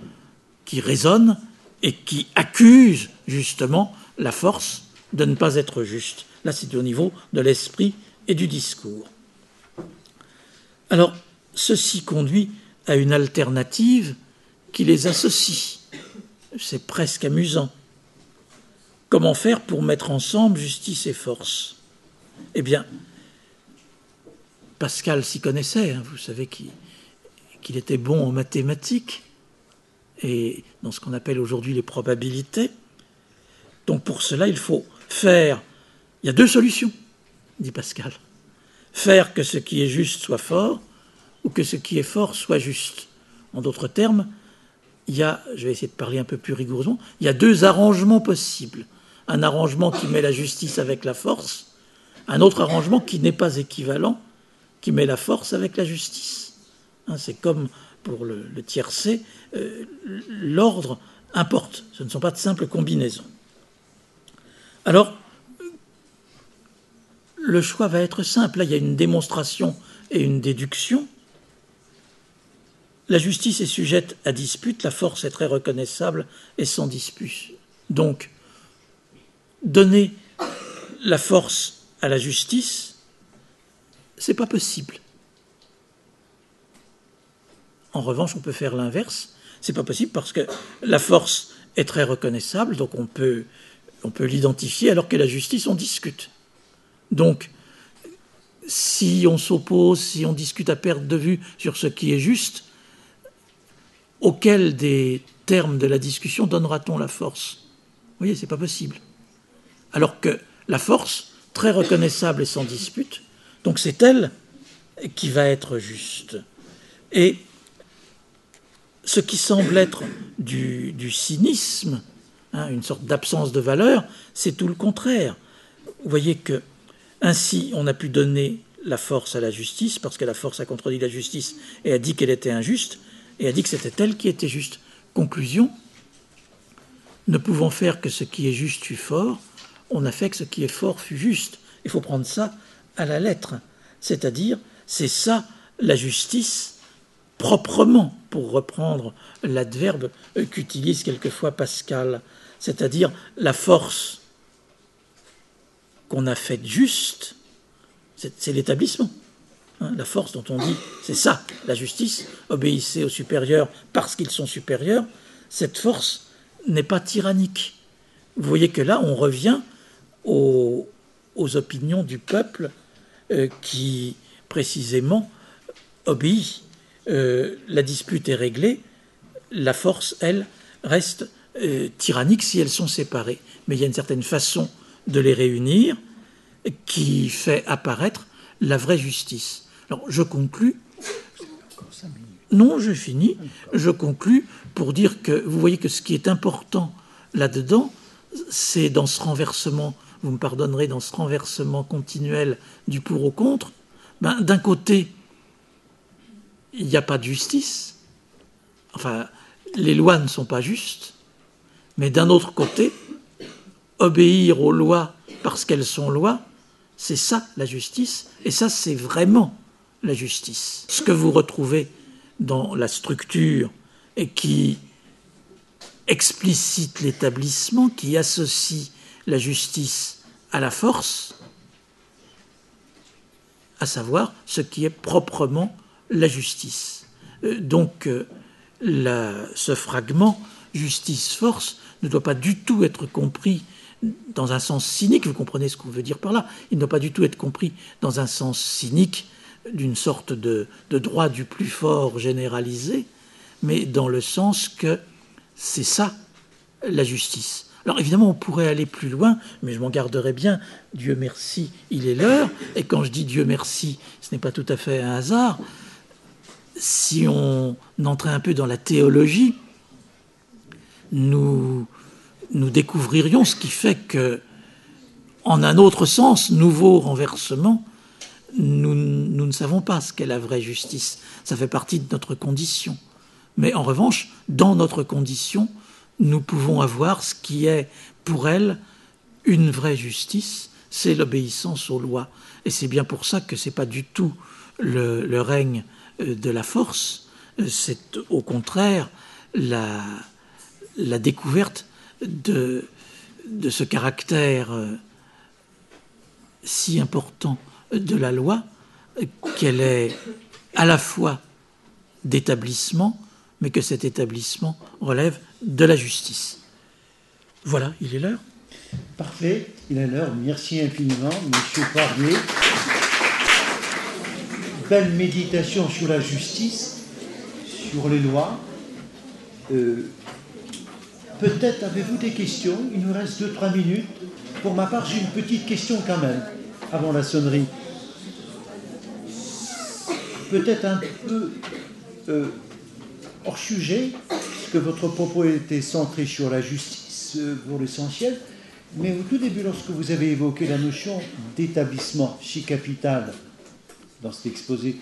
qui raisonnent et qui accuse justement la force de ne pas être juste. Là, c'est au niveau de l'esprit et du discours. Alors, ceci conduit à une alternative qui les associe. C'est presque amusant. Comment faire pour mettre ensemble justice et force? Eh bien, Pascal s'y connaissait, hein. vous savez qu'il était bon en mathématiques et dans ce qu'on appelle aujourd'hui les probabilités. Donc pour cela, il faut faire... Il y a deux solutions, dit Pascal. Faire que ce qui est juste soit fort ou que ce qui est fort soit juste. En d'autres termes, il y a, je vais essayer de parler un peu plus rigoureusement, il y a deux arrangements possibles. Un arrangement qui met la justice avec la force, un autre arrangement qui n'est pas équivalent, qui met la force avec la justice. Hein, c'est comme pour le, tiercé, euh, l'ordre importe, ce ne sont pas de simples combinaisons. Alors, le choix va être simple. Là, il y a une démonstration et une déduction. La justice est sujette à dispute, la force est très reconnaissable et sans dispute. Donc, donner la force à la justice, c'est pas possible. En revanche, on peut faire l'inverse. C'est pas possible parce que la force est très reconnaissable, donc on peut, on peut l'identifier, alors que la justice, on discute. Donc, si on s'oppose, si on discute à perte de vue sur ce qui est juste, auquel des termes de la discussion donnera-t-on la force? Vous voyez, c'est pas possible. Alors que la force, très reconnaissable et sans dispute, donc c'est elle qui va être juste. Et ce qui semble être du, cynisme, hein, une sorte d'absence de valeur, c'est tout le contraire. Vous voyez que ainsi on a pu donner la force à la justice, parce que la force a contredit la justice et a dit qu'elle était injuste, et a dit que c'était elle qui était juste. Conclusion, ne pouvant faire que ce qui est juste fût fort, on a fait que ce qui est fort fût juste. Il faut prendre ça à la lettre. C'est-à-dire, c'est ça la justice proprement, pour reprendre l'adverbe qu'utilise quelquefois Pascal, c'est-à-dire la force qu'on a faite juste, c'est l'établissement. Hein, la force dont on dit, c'est ça, la justice, obéissez aux supérieurs parce qu'ils sont supérieurs, cette force n'est pas tyrannique. Vous voyez que là, on revient aux, opinions du peuple euh, qui, précisément, obéit. Euh, la dispute est réglée, la force, elle, reste euh, tyrannique si elles sont séparées. Mais il y a une certaine façon de les réunir qui fait apparaître la vraie justice. Alors, je conclus. Non, je finis. Je conclus pour dire que vous voyez que ce qui est important là-dedans, c'est dans ce renversement, vous me pardonnerez, dans ce renversement continuel du pour au contre, ben, d'un côté, il n'y a pas de justice, enfin, les lois ne sont pas justes, mais d'un autre côté, obéir aux lois parce qu'elles sont lois, c'est ça la justice, et ça c'est vraiment la justice. Ce que vous retrouvez dans la structure qui explicite l'établissement, qui associe la justice à la force, à savoir ce qui est proprement la justice. Euh, donc euh, ce fragment justice-force ne doit pas du tout être compris dans un sens cynique, vous comprenez ce qu'on veut dire par là, il ne doit pas du tout être compris dans un sens cynique d'une sorte de, droit du plus fort généralisé, mais dans le sens que c'est ça la justice. Alors évidemment, on pourrait aller plus loin, mais je m'en garderai bien. Dieu merci, il est l'heure. Et quand je dis Dieu merci, ce n'est pas tout à fait un hasard. Si on entrait un peu dans la théologie, nous, nous découvririons ce qui fait que, en un autre sens, nouveau renversement, nous, ne savons pas ce qu'est la vraie justice. Ça fait partie de notre condition. Mais en revanche, dans notre condition, nous pouvons avoir ce qui est pour elle une vraie justice, c'est l'obéissance aux lois. Et c'est bien pour ça que ce n'est pas du tout le, règne euh, de la force, c'est au contraire la, la découverte de, de ce caractère euh, si important de la loi qu'elle est à la fois d'établissement, mais que cet établissement relève de la justice. Voilà, il est l'heure. Parfait, il est l'heure. Merci infiniment, Monsieur Poirier. Belle méditation sur la justice, sur les lois. Euh, peut-être avez-vous des questions? Il nous reste 2-3 minutes. Pour ma part, j'ai une petite question quand même, avant la sonnerie. Peut-être un peu euh, hors sujet, parce que votre propos était centré sur la justice euh, pour l'essentiel. Mais au tout début, lorsque vous avez évoqué la notion d'établissement chez Capital dans cet exposé,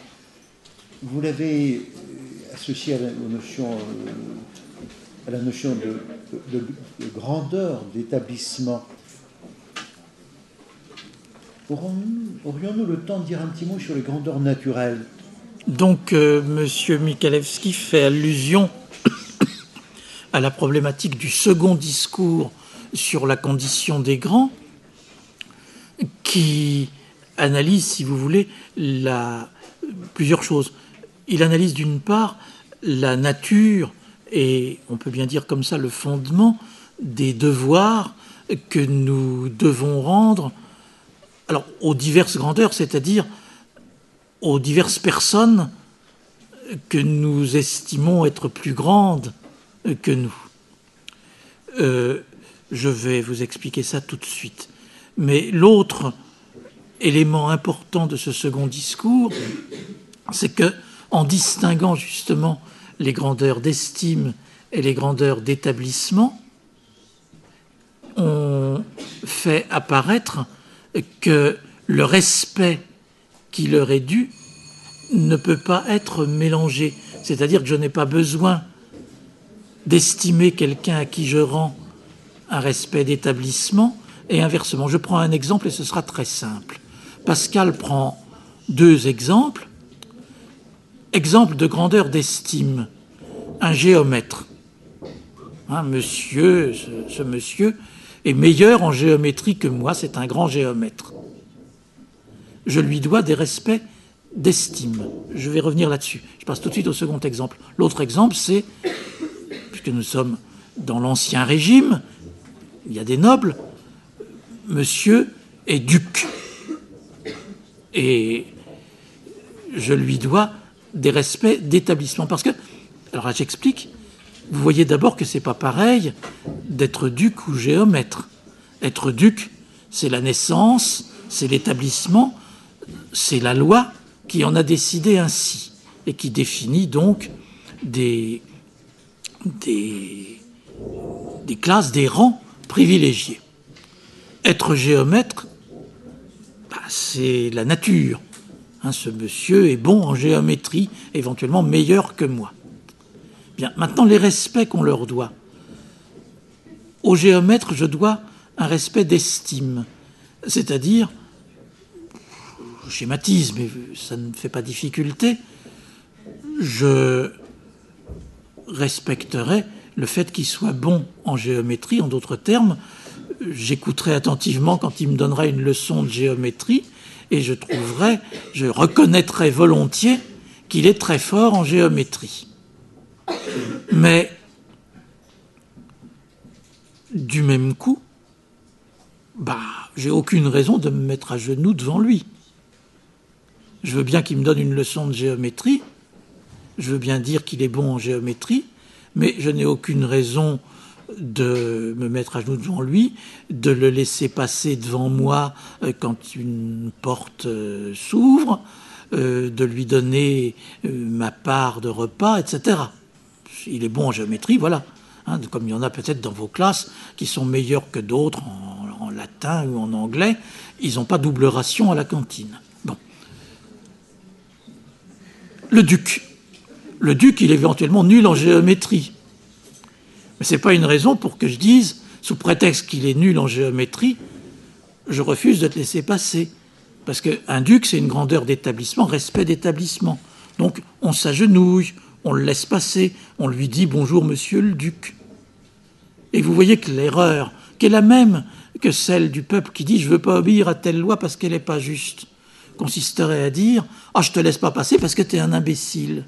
vous l'avez euh, associé à la notion, à la notion de, grandeur d'établissement. Aurions-nous le temps de dire un petit mot sur les grandeurs naturelles? Donc, euh, M. Michalewski fait allusion à la problématique du second discours sur la condition des grands, qui analyse, si vous voulez, plusieurs choses. Il analyse d'une part la nature et, on peut bien dire comme ça, le fondement des devoirs que nous devons rendre alors, aux diverses grandeurs, c'est-à-dire aux diverses personnes que nous estimons être plus grandes que nous. Euh, je vais vous expliquer ça tout de suite. Mais l'autre élément important de ce second discours, c'est que, en distinguant justement les grandeurs d'estime et les grandeurs d'établissement, on fait apparaître que le respect qui leur est dû ne peut pas être mélangé. C'est-à-dire que je n'ai pas besoin d'estimer quelqu'un à qui je rends un respect d'établissement et inversement. Je prends un exemple et ce sera très simple. Pascal prend deux exemples. Exemple de grandeur d'estime. Un géomètre. Hein, monsieur, ce, monsieur est meilleur en géométrie que moi, c'est un grand géomètre. Je lui dois des respects d'estime. Je vais revenir là-dessus. Je passe tout de suite au second exemple. L'autre exemple, c'est, puisque nous sommes dans l'Ancien Régime, il y a des nobles, monsieur est duc. Et je lui dois des respects d'établissement. Parce que, alors j'explique, vous voyez d'abord que c'est pas pareil d'être duc ou géomètre. Être duc, c'est la naissance, c'est l'établissement, c'est la loi qui en a décidé ainsi et qui définit donc des, classes, des rangs privilégié. Être géomètre, bah, c'est la nature. Hein, ce monsieur est bon en géométrie, éventuellement meilleur que moi. Maintenant les respects qu'on leur doit. Au géomètre, je dois un respect d'estime, c'est-à-dire, je schématise, mais ça ne fait pas difficulté, je respecterai le fait qu'il soit bon en géométrie, en d'autres termes, j'écouterai attentivement quand il me donnera une leçon de géométrie et je trouverai, je reconnaîtrai volontiers qu'il est très fort en géométrie. Mais du même coup, bah, j'ai aucune raison de me mettre à genoux devant lui. Je veux bien qu'il me donne une leçon de géométrie, je veux bien dire qu'il est bon en géométrie, mais je n'ai aucune raison de me mettre à genoux devant lui, de le laisser passer devant moi euh, quand une porte euh, s'ouvre, euh, de lui donner ma part de repas, etc. Il est bon en géométrie, voilà. Hein, comme il y en a peut-être dans vos classes qui sont meilleurs que d'autres en, latin ou en anglais, ils n'ont pas double ration à la cantine. Bon. Le duc le duc, il est éventuellement nul en géométrie. Mais ce n'est pas une raison pour que je dise, sous prétexte qu'il est nul en géométrie, je refuse de te laisser passer. Parce qu'un duc, c'est une grandeur d'établissement, respect d'établissement. Donc on s'agenouille, on le laisse passer, on lui dit bonjour monsieur le duc. Et vous voyez que l'erreur, qui est la même que celle du peuple qui dit je ne veux pas obéir à telle loi parce qu'elle n'est pas juste, consisterait à dire ah je te laisse pas passer parce que tu es un imbécile.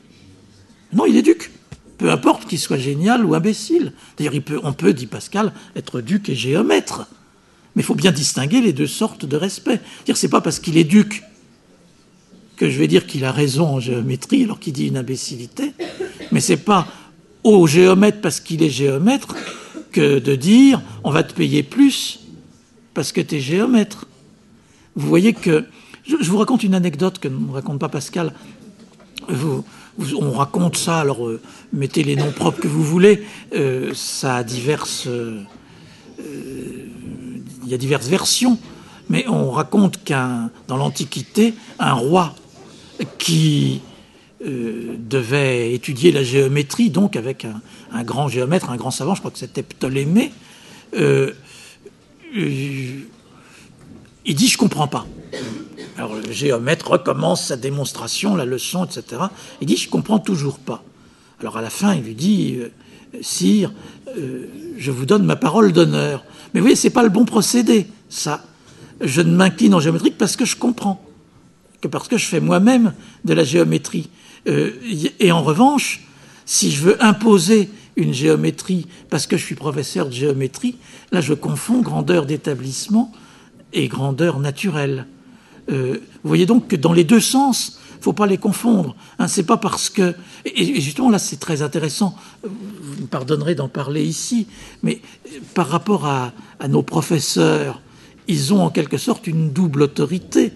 Non, il est duc. peu importe qu'il soit génial ou imbécile. D'ailleurs, on peut, dit Pascal, être duc et géomètre. Mais il faut bien distinguer les deux sortes de respect. C'est pas parce qu'il est duc que je vais dire qu'il a raison en géométrie alors qu'il dit une imbécilité, mais c'est pas au géomètre parce qu'il est géomètre que de dire on va te payer plus parce que tu es géomètre. Vous voyez que je, vous raconte une anecdote que ne raconte pas Pascal. on raconte ça, alors euh, mettez les noms propres que vous voulez. Euh, ça a diverses, euh, il y a diverses versions, mais on raconte qu'un dans l'Antiquité, un roi qui euh, devait étudier la géométrie, donc avec un, grand géomètre, un grand savant, je crois que c'était Ptolémée, euh, euh, il dit Je comprends pas. Alors le géomètre recommence sa démonstration, la leçon, etc. Il dit Je comprends toujours pas. Alors à la fin, il lui dit Sire, je vous donne ma parole d'honneur. Mais vous voyez, c'est pas le bon procédé, ça. Je ne m'incline en géométrie que parce que je comprends que parce que je fais moi-même de la géométrie. Euh, et en revanche, si je veux imposer une géométrie parce que je suis professeur de géométrie, là je confonds grandeur d'établissement et grandeur naturelle. Euh, vous voyez donc que dans les deux sens, il ne faut pas les confondre. Hein, c'est pas parce que et justement là c'est très intéressant. Vous me pardonnerez d'en parler ici, mais par rapport à nos professeurs, ils ont en quelque sorte une double autorité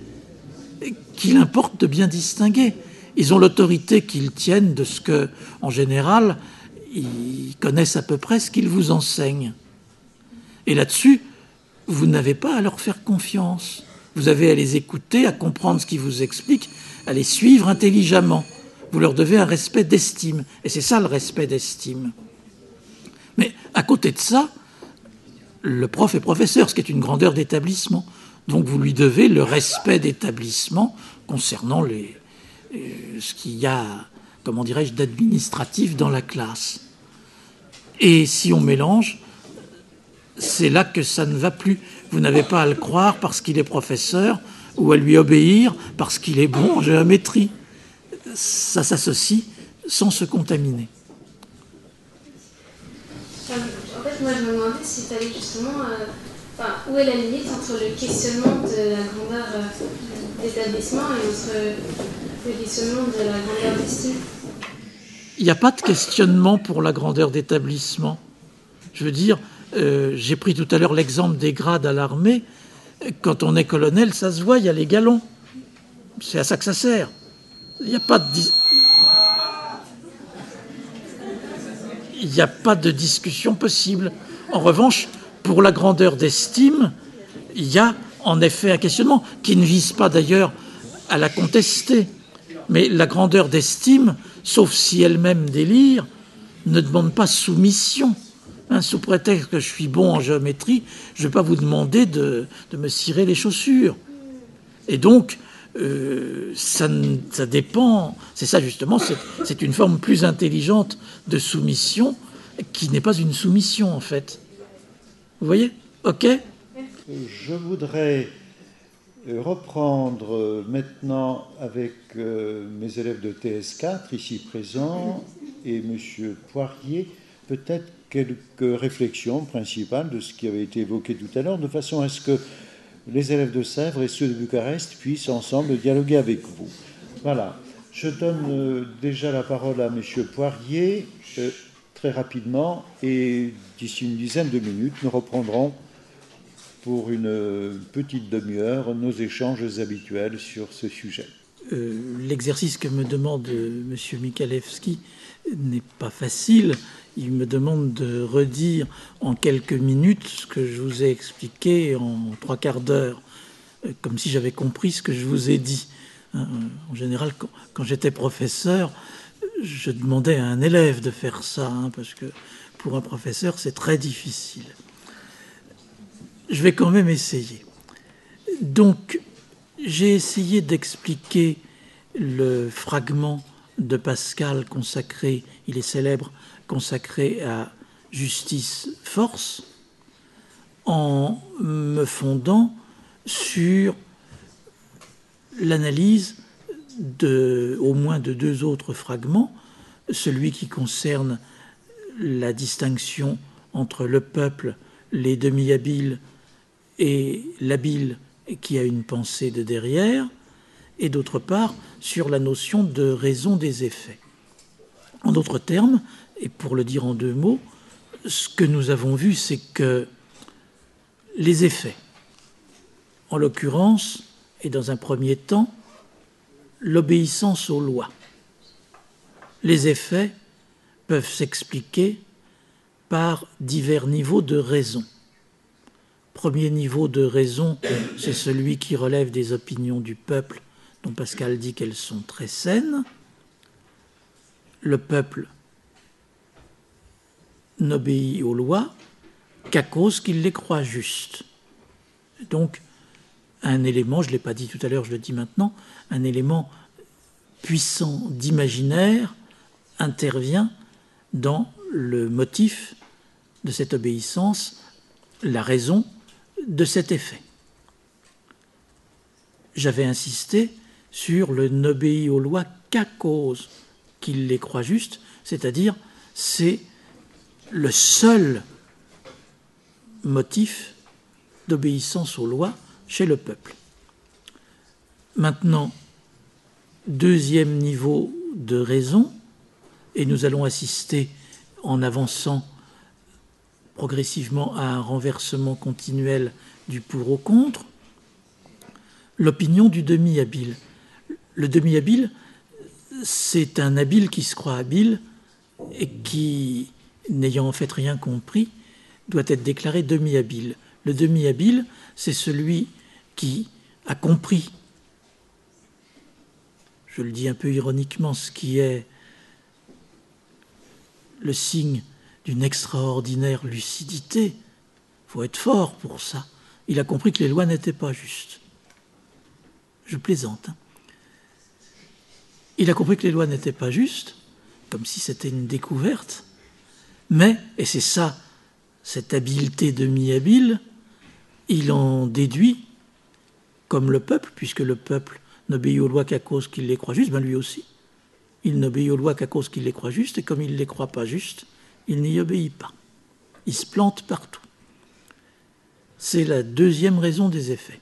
qu'il importe de bien distinguer. Ils ont l'autorité qu'ils tiennent de ce que, en général, ils connaissent à peu près ce qu'ils vous enseignent. Et là-dessus, vous n'avez pas à leur faire confiance. Vous avez à les écouter, à comprendre ce qu'ils vous expliquent, à les suivre intelligemment. Vous leur devez un respect d'estime. Et c'est ça le respect d'estime. Mais à côté de ça, le prof est professeur, ce qui est une grandeur d'établissement. Donc vous lui devez le respect d'établissement concernant euh, ce qu'il y a, comment dirais-je, d'administratif dans la classe. Et si on mélange, c'est là que ça ne va plus. Vous n'avez pas à le croire parce qu'il est professeur ou à lui obéir parce qu'il est bon en géométrie. Ça s'associe sans se contaminer. En fait, moi, je me demandais si tu avais justement euh, où est la limite entre le questionnement de la grandeur euh, d'établissement et entre le questionnement de la grandeur d'estime Il n'y a pas de questionnement pour la grandeur d'établissement. Je veux dire, euh, j'ai pris tout à l'heure l'exemple des grades à l'armée. Quand on est colonel, ça se voit, il y a les galons. C'est à ça que ça sert. Il n'y a pas de... Il n'y a pas de discussion possible. En revanche, pour la grandeur d'estime, il y a en effet un questionnement qui ne vise pas d'ailleurs à la contester. Mais la grandeur d'estime, sauf si elle-même délire, ne demande pas soumission. Hein, sous prétexte que je suis bon en géométrie, je ne vais pas vous demander de, me cirer les chaussures. Et donc, euh, ça, ça, dépend, c'est ça justement, c'est une forme plus intelligente de soumission qui n'est pas une soumission en fait. Vous voyez OK Je voudrais euh, reprendre euh, maintenant avec euh, mes élèves de TS4 ici présents et M. Poirier peut-être quelques réflexions principales de ce qui avait été évoqué tout à l'heure, de façon à ce que les élèves de Sèvres et ceux de Bucarest puissent ensemble dialoguer avec vous. Voilà. Je donne déjà la parole à M. Poirier très rapidement et d'ici une dizaine de minutes, nous reprendrons pour une petite demi-heure nos échanges habituels sur ce sujet. Euh, l'exercice que me demande M. Mikalewski n'est pas facile. Il me demande de redire en quelques minutes ce que je vous ai expliqué en trois quarts d'heure, euh, comme si j'avais compris ce que je vous ai dit. Hein, en général, quand j'étais professeur, je demandais à un élève de faire ça, hein, parce que pour un professeur, c'est très difficile. Je vais quand même essayer. Donc, j'ai essayé d'expliquer le fragment de Pascal consacré, il est célèbre, consacré à justice force, en me fondant sur l'analyse au moins de deux autres fragments celui qui concerne la distinction entre le peuple, les demi-habiles et l'habile qui a une pensée de derrière, et d'autre part sur la notion de raison des effets. En d'autres termes, et pour le dire en deux mots, ce que nous avons vu, c'est que les effets, en l'occurrence, et dans un premier temps, l'obéissance aux lois. Les effets peuvent s'expliquer par divers niveaux de raison. Premier niveau de raison, c'est celui qui relève des opinions du peuple, dont Pascal dit qu'elles sont très saines. Le peuple n'obéit aux lois qu'à cause qu'il les croit justes. Donc, un élément, je ne l'ai pas dit tout à l'heure, je le dis maintenant, un élément puissant d'imaginaire intervient dans le motif de cette obéissance, la raison de cet effet. J'avais insisté sur le n'obéit aux lois qu'à cause qu'il les croit justes, c'est-à-dire c'est le seul motif d'obéissance aux lois chez le peuple. Maintenant, deuxième niveau de raison, et nous allons assister en avançant progressivement à un renversement continuel du pour au contre, l'opinion du demi-habile. Le demi-habile, c'est un habile qui se croit habile et qui, n'ayant en fait rien compris, doit être déclaré demi-habile. Le demi-habile, c'est celui qui a compris, je le dis un peu ironiquement, ce qui est le signe d'une extraordinaire lucidité. Il faut être fort pour ça. Il a compris que les lois n'étaient pas justes. Je plaisante. Hein. Il a compris que les lois n'étaient pas justes, comme si c'était une découverte. Mais, et c'est ça, cette habileté demi-habile, il en déduit comme le peuple, puisque le peuple n'obéit aux lois qu'à cause qu'il les croit justes, ben lui aussi. Il n'obéit aux lois qu'à cause qu'il les croit justes, et comme il ne les croit pas justes, il n'y obéit pas. Il se plante partout. C'est la deuxième raison des effets.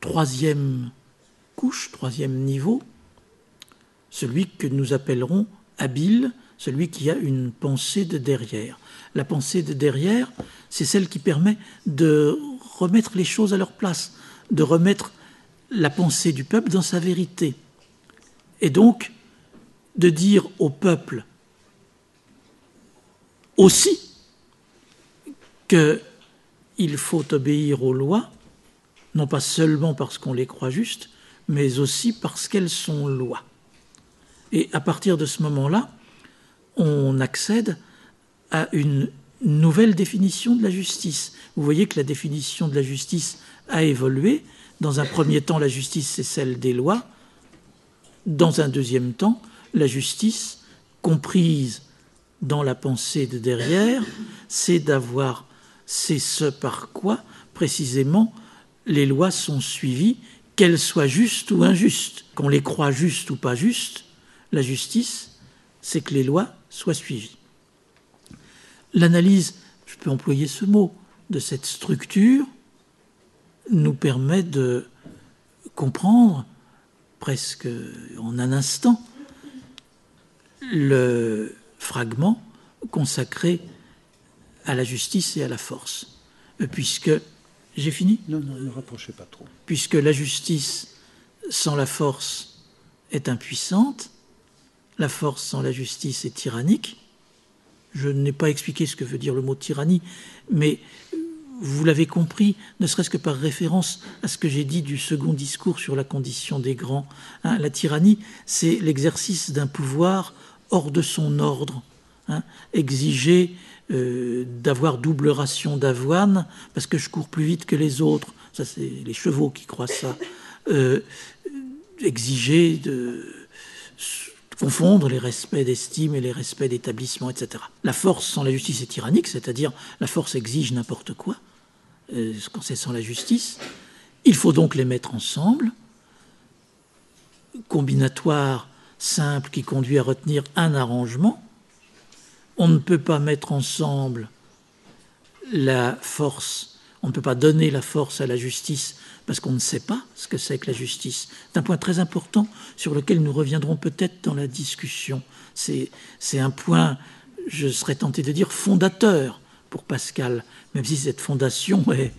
Troisième couche, troisième niveau, celui que nous appellerons habile, celui qui a une pensée de derrière. La pensée de derrière, c'est celle qui permet de remettre les choses à leur place, de remettre la pensée du peuple dans sa vérité. Et donc, de dire au peuple aussi qu'il faut obéir aux lois, non pas seulement parce qu'on les croit justes, mais aussi parce qu'elles sont lois. Et à partir de ce moment-là, on accède à une nouvelle définition de la justice. Vous voyez que la définition de la justice a évolué. Dans un premier temps, la justice, c'est celle des lois. Dans un deuxième temps, la justice, comprise dans la pensée de derrière, c'est d'avoir, c'est ce par quoi, précisément, les lois sont suivies, qu'elles soient justes ou injustes. Qu'on les croit justes ou pas justes, la justice, c'est que les lois soient suivies. L'analyse, je peux employer ce mot, de cette structure nous permet de comprendre presque en un instant le fragment consacré à la justice et à la force. Puisque. J'ai fini Non, non, ne rapprochez pas trop. Puisque la justice sans la force est impuissante, la force sans la justice est tyrannique, je n'ai pas expliqué ce que veut dire le mot tyrannie, mais vous l'avez compris, ne serait-ce que par référence à ce que j'ai dit du second discours sur la condition des grands. Hein, la tyrannie, c'est l'exercice d'un pouvoir hors de son ordre. Hein, exiger euh, d'avoir double ration d'avoine parce que je cours plus vite que les autres. Ça, c'est les chevaux qui croient ça. Euh, exiger de confondre les respects d'estime et les respects d'établissement, etc. La force sans la justice est tyrannique, c'est-à-dire la force exige n'importe quoi, euh, quand c'est sans la justice. Il faut donc les mettre ensemble, combinatoire simple qui conduit à retenir un arrangement. On ne peut pas mettre ensemble la force, on ne peut pas donner la force à la justice parce qu'on ne sait pas ce que c'est que la justice. C'est un point très important sur lequel nous reviendrons peut-être dans la discussion. C'est un point, je serais tenté de dire, fondateur pour Pascal, même si cette fondation est,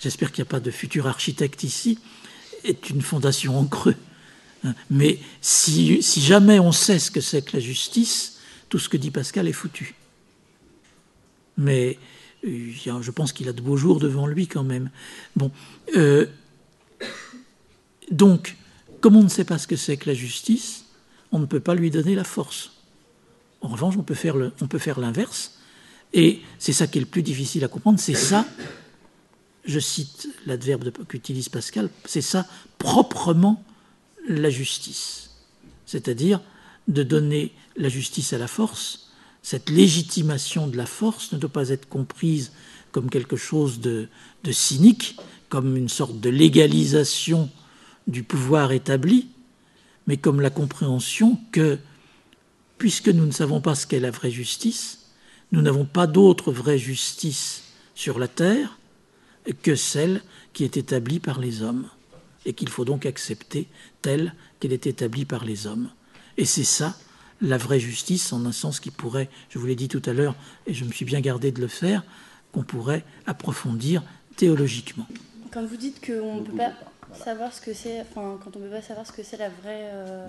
j'espère qu'il n'y a pas de futur architecte ici, est une fondation en creux. Mais si, jamais on sait ce que c'est que la justice, tout ce que dit Pascal est foutu. Mais je pense qu'il a de beaux jours devant lui quand même. Bon, euh, donc, comme on ne sait pas ce que c'est que la justice, on ne peut pas lui donner la force. En revanche, on peut faire l'inverse, et c'est ça qui est le plus difficile à comprendre, c'est ça, je cite l'adverbe qu'utilise Pascal, c'est ça proprement la justice. C'est-à-dire de donner la justice à la force. Cette légitimation de la force ne doit pas être comprise comme quelque chose de, cynique, comme une sorte de légalisation du pouvoir établi, mais comme la compréhension que, puisque nous ne savons pas ce qu'est la vraie justice, nous n'avons pas d'autre vraie justice sur la terre que celle qui est établie par les hommes, et qu'il faut donc accepter telle qu'elle est établie par les hommes. Et c'est ça, la vraie justice, en un sens qui pourrait, je vous l'ai dit tout à l'heure, et je me suis bien gardé de le faire, qu'on pourrait approfondir théologiquement. Quand vous dites qu'on ne peut pas savoir ce que c'est, enfin, quand on peut pas savoir ce que c'est la vraie euh,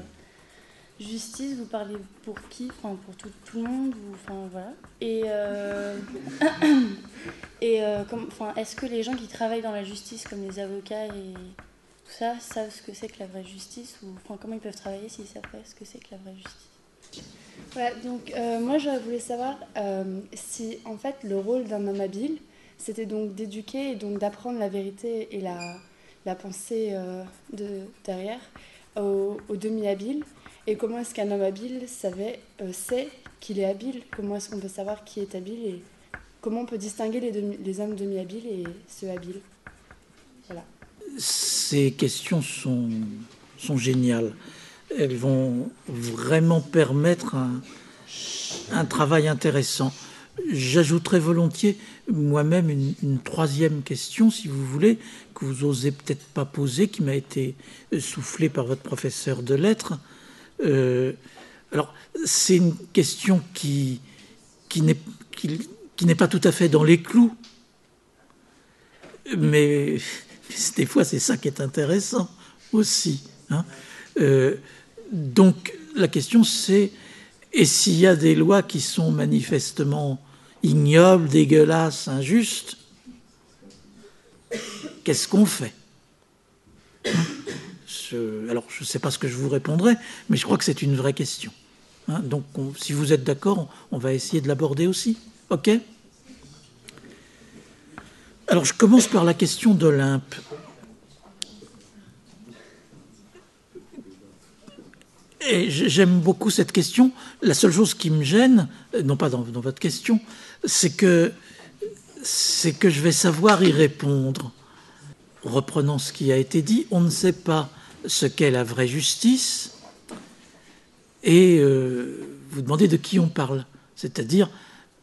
justice, vous parlez pour qui? Enfin, pour tout, le monde Enfin, voilà. Et, euh, (coughs) et euh, enfin, est-ce que les gens qui travaillent dans la justice, comme les avocats et tout ça, savent ce que c'est que la vraie justice? Ou enfin, comment ils peuvent travailler s'ils savent pas ce que c'est que la vraie justice? Ouais, donc moi je voulais savoir si en fait le rôle d'un homme habile, c'était donc d'éduquer et donc d'apprendre la vérité et la, la pensée euh, de, derrière au, demi-habile et comment est-ce qu'un homme habile savait, euh, sait qu'il est habile, comment est-ce qu'on peut savoir qui est habile et comment on peut distinguer les, les hommes demi-habiles et ceux habiles? Voilà. Ces questions sont, sont géniales. Elles vont vraiment permettre un, travail intéressant. J'ajouterai volontiers moi-même une, troisième question, si vous voulez, que vous osez peut-être pas poser, qui m'a été soufflée par votre professeur de lettres. Euh, alors, c'est une question qui, qui n'est qui, pas tout à fait dans les clous, mais (laughs) des fois c'est ça qui est intéressant aussi. Hein. Euh, donc la question c'est et s'il y a des lois qui sont manifestement ignobles, dégueulasses, injustes, qu'est-ce qu'on fait? Alors, je ne sais pas ce que je vous répondrai, mais je crois que c'est une vraie question. Hein. donc, si vous êtes d'accord, on, va essayer de l'aborder aussi. OK? Alors, je commence par la question d'Olympe. Et j'aime beaucoup cette question. La seule chose qui me gêne, euh, non pas dans, votre question, c'est que, c'est que je vais savoir y répondre. Reprenant ce qui a été dit, on ne sait pas ce qu'est la vraie justice et euh, vous demandez de qui on parle. C'est-à-dire,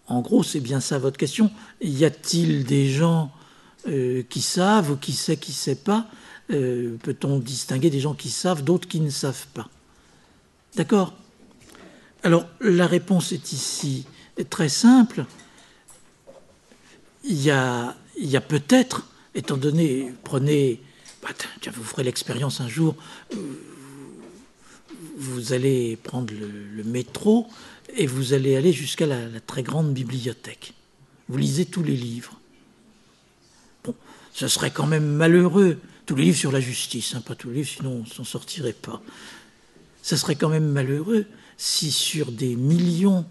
en gros, c'est bien ça votre question. Y a-t-il des gens euh, qui savent ou qui sait qui ne sait pas? Peut-on distinguer des gens qui savent, d'autres qui ne savent pas? D'accord Alors, la réponse est ici très simple. Il y a, peut-être, étant donné, prenez, bah, vous ferez l'expérience un jour, vous allez prendre le, métro et vous allez aller jusqu'à la, très grande bibliothèque. Vous lisez tous les livres. Bon, ce serait quand même malheureux, tous les livres sur la justice, hein, pas tous les livres, sinon on s'en sortirait pas. Ce serait quand même malheureux si sur des millions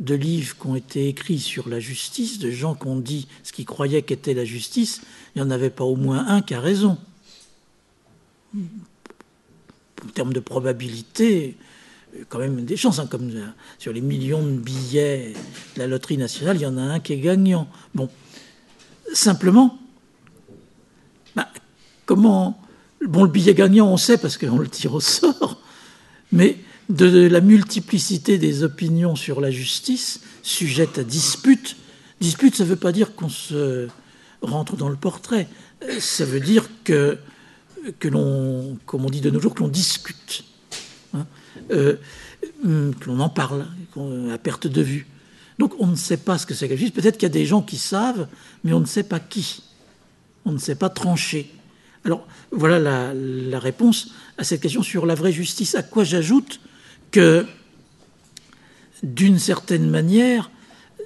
de livres qui ont été écrits sur la justice, de gens qui ont dit ce qu'ils croyaient qu'était la justice, il n'y en avait pas au moins un qui a raison. En termes de probabilité, quand même des chances, hein, comme sur les millions de billets de la loterie nationale, il y en a un qui est gagnant. Bon, simplement, bah, comment Bon, le billet gagnant, on sait parce qu'on le tire au sort, mais de la multiplicité des opinions sur la justice, sujette à dispute. Dispute, ça ne veut pas dire qu'on se rentre dans le portrait. Ça veut dire que, que l'on, comme on dit de nos jours, que l'on discute, hein, euh, que l'on en parle, à perte de vue. Donc on ne sait pas ce que c'est que la justice. Peut-être qu'il y a des gens qui savent, mais on ne sait pas qui. On ne sait pas trancher. Alors voilà la, la réponse à cette question sur la vraie justice. À quoi j'ajoute que, d'une certaine manière,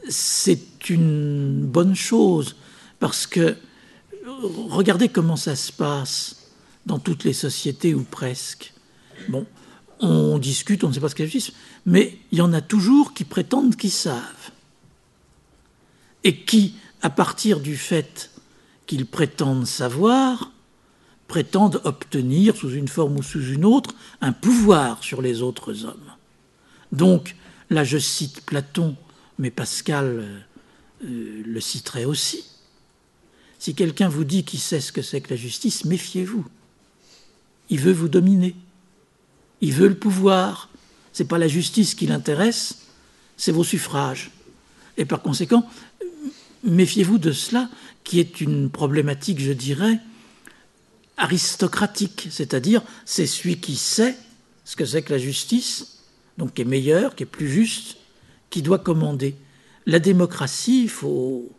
c'est une bonne chose, parce que regardez comment ça se passe dans toutes les sociétés ou presque. Bon, on discute, on ne sait pas ce qu'est la justice, mais il y en a toujours qui prétendent qu'ils savent. Et qui, à partir du fait qu'ils prétendent savoir, prétendent obtenir, sous une forme ou sous une autre, un pouvoir sur les autres hommes. Donc, là je cite Platon, mais Pascal euh, le citerait aussi. Si quelqu'un vous dit qu'il sait ce que c'est que la justice, méfiez-vous. Il veut vous dominer. Il veut le pouvoir. Ce n'est pas la justice qui l'intéresse, c'est vos suffrages. Et par conséquent, méfiez-vous de cela, qui est une problématique, je dirais, aristocratique, c'est-à-dire c'est celui qui sait ce que c'est que la justice, donc qui est meilleur, qui est plus juste, qui doit commander. La démocratie, faut,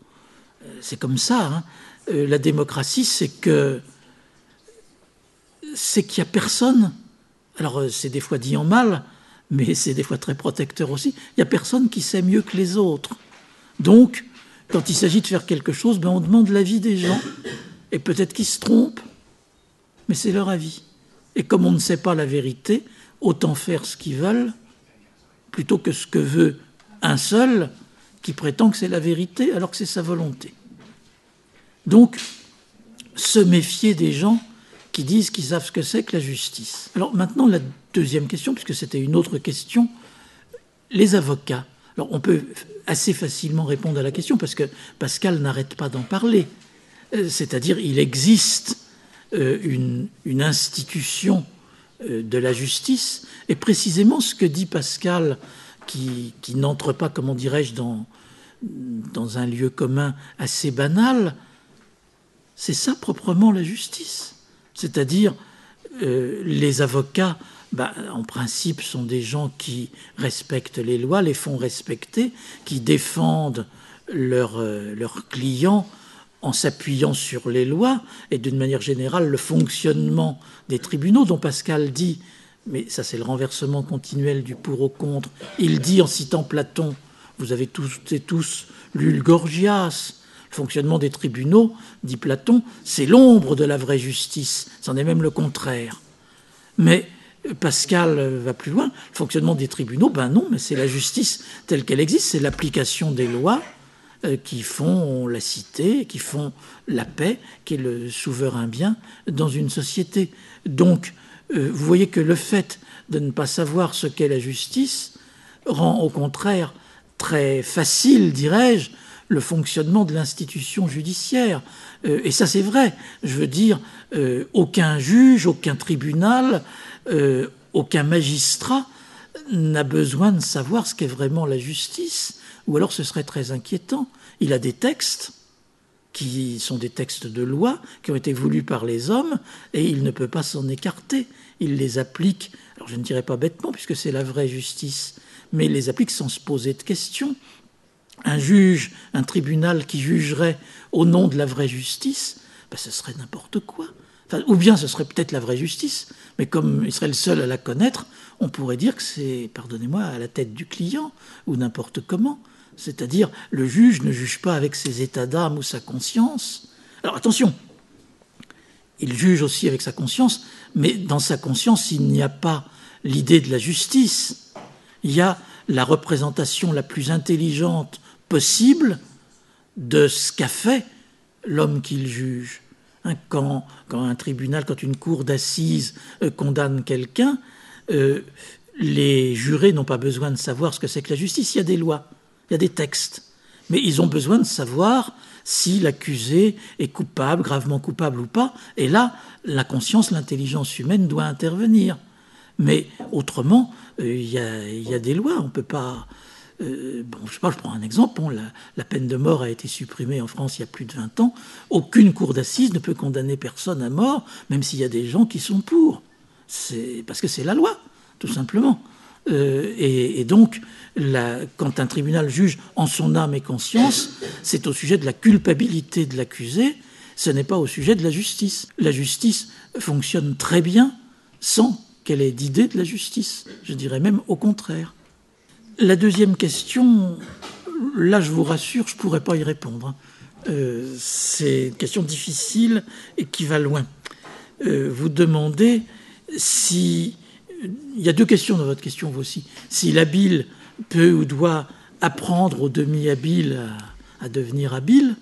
euh, c'est comme ça. Hein. Euh, la démocratie, c'est que c'est qu'il n'y a personne. Alors euh, c'est des fois dit en mal, mais c'est des fois très protecteur aussi. Il n'y a personne qui sait mieux que les autres. Donc, quand il s'agit de faire quelque chose, ben on demande l'avis des gens. Et peut-être qu'ils se trompent, mais c'est leur avis. Et comme on ne sait pas la vérité, autant faire ce qu'ils veulent, plutôt que ce que veut un seul qui prétend que c'est la vérité alors que c'est sa volonté. Donc, se méfier des gens qui disent qu'ils savent ce que c'est que la justice. Alors maintenant, la deuxième question, puisque c'était une autre question, les avocats. Alors on peut assez facilement répondre à la question parce que Pascal n'arrête pas d'en parler. Euh, c'est-à-dire, il existe euh, une, institution euh, de la justice. Et précisément ce que dit Pascal, qui, n'entre pas, comment dirais-je, dans, dans un lieu commun assez banal, c'est ça proprement la justice. C'est-à-dire, euh, les avocats, bah, en principe, sont des gens qui respectent les lois, les font respecter, qui défendent leurs clients en s'appuyant sur les lois et d'une manière générale le fonctionnement des tribunaux dont Pascal dit, mais ça c'est le renversement continuel du pour au contre, il dit en citant Platon, vous avez tous et tous lu le Gorgias, le fonctionnement des tribunaux, dit Platon, c'est l'ombre de la vraie justice, c'en est même le contraire. Mais Pascal va plus loin, le fonctionnement des tribunaux, ben non, mais c'est la justice telle qu'elle existe, c'est l'application des lois qui font la cité, qui font la paix, qui est le souverain bien dans une société. Donc, euh, vous voyez que le fait de ne pas savoir ce qu'est la justice rend au contraire très facile, dirais-je, le fonctionnement de l'institution judiciaire. Euh, et ça, c'est vrai. Je veux dire, aucun juge, aucun tribunal, aucun magistrat n'a besoin de savoir ce qu'est vraiment la justice ou alors ce serait très inquiétant. Il a des textes qui sont des textes de loi, qui ont été voulus par les hommes, et il ne peut pas s'en écarter. Il les applique, alors je ne dirais pas bêtement, puisque c'est la vraie justice, mais il les applique sans se poser de questions. Un juge, un tribunal qui jugerait au nom de la vraie justice, ben, ce serait n'importe quoi. ou bien ce serait peut-être la vraie justice, mais comme il serait le seul à la connaître, on pourrait dire que c'est, pardonnez-moi, à la tête du client, ou n'importe comment. C'est-à-dire, le juge ne juge pas avec ses états d'âme ou sa conscience. Alors attention, il juge aussi avec sa conscience, mais dans sa conscience, il n'y a pas l'idée de la justice. Il y a la représentation la plus intelligente possible de ce qu'a fait l'homme qu'il juge. Hein, quand, un tribunal, quand une cour d'assises euh, condamne quelqu'un, euh, les jurés n'ont pas besoin de savoir ce que c'est que la justice, il y a des lois il y a des textes. Mais ils ont besoin de savoir si l'accusé est coupable, gravement coupable ou pas. Et là, la conscience, l'intelligence humaine doit intervenir. Mais autrement, euh, il y, a, des lois. On ne peut pas. Euh, bon, je prends un exemple. la, peine de mort a été supprimée en France il y a plus de 20 ans. Aucune cour d'assises ne peut condamner personne à mort, même s'il y a des gens qui sont pour. C'est parce que c'est la loi, tout simplement. Euh, et, donc, quand un tribunal juge en son âme et conscience, c'est au sujet de la culpabilité de l'accusé, ce n'est pas au sujet de la justice. La justice fonctionne très bien sans qu'elle ait d'idée de la justice. Je dirais même au contraire. La deuxième question, là je vous rassure, je ne pourrais pas y répondre. Euh, c'est une question difficile et qui va loin. Euh, vous demandez si il y a deux questions dans votre question, vous aussi. Si l'habile peut ou doit apprendre au demi-habile à, devenir habile,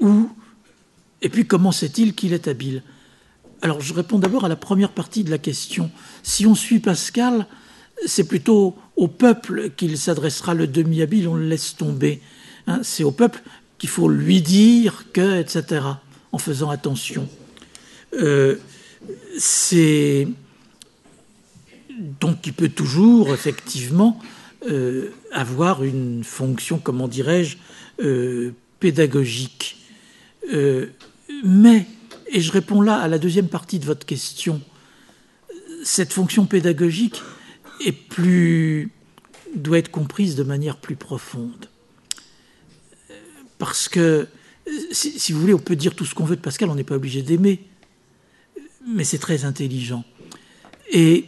ou, et puis comment sait-il qu'il est habile? Alors je réponds d'abord à la première partie de la question. Si on suit Pascal, c'est plutôt au peuple qu'il s'adressera le demi-habile, on le laisse tomber. Hein. c'est au peuple qu'il faut lui dire que, etc., en faisant attention. Euh, c'est donc il peut toujours effectivement euh, avoir une fonction, comment dirais-je, euh, pédagogique. Euh, mais, et je réponds là à la deuxième partie de votre question, cette fonction pédagogique doit être comprise de manière plus profonde. Parce que, si, si vous voulez, on peut dire tout ce qu'on veut de Pascal, on n'est pas obligé d'aimer, mais c'est très intelligent. Et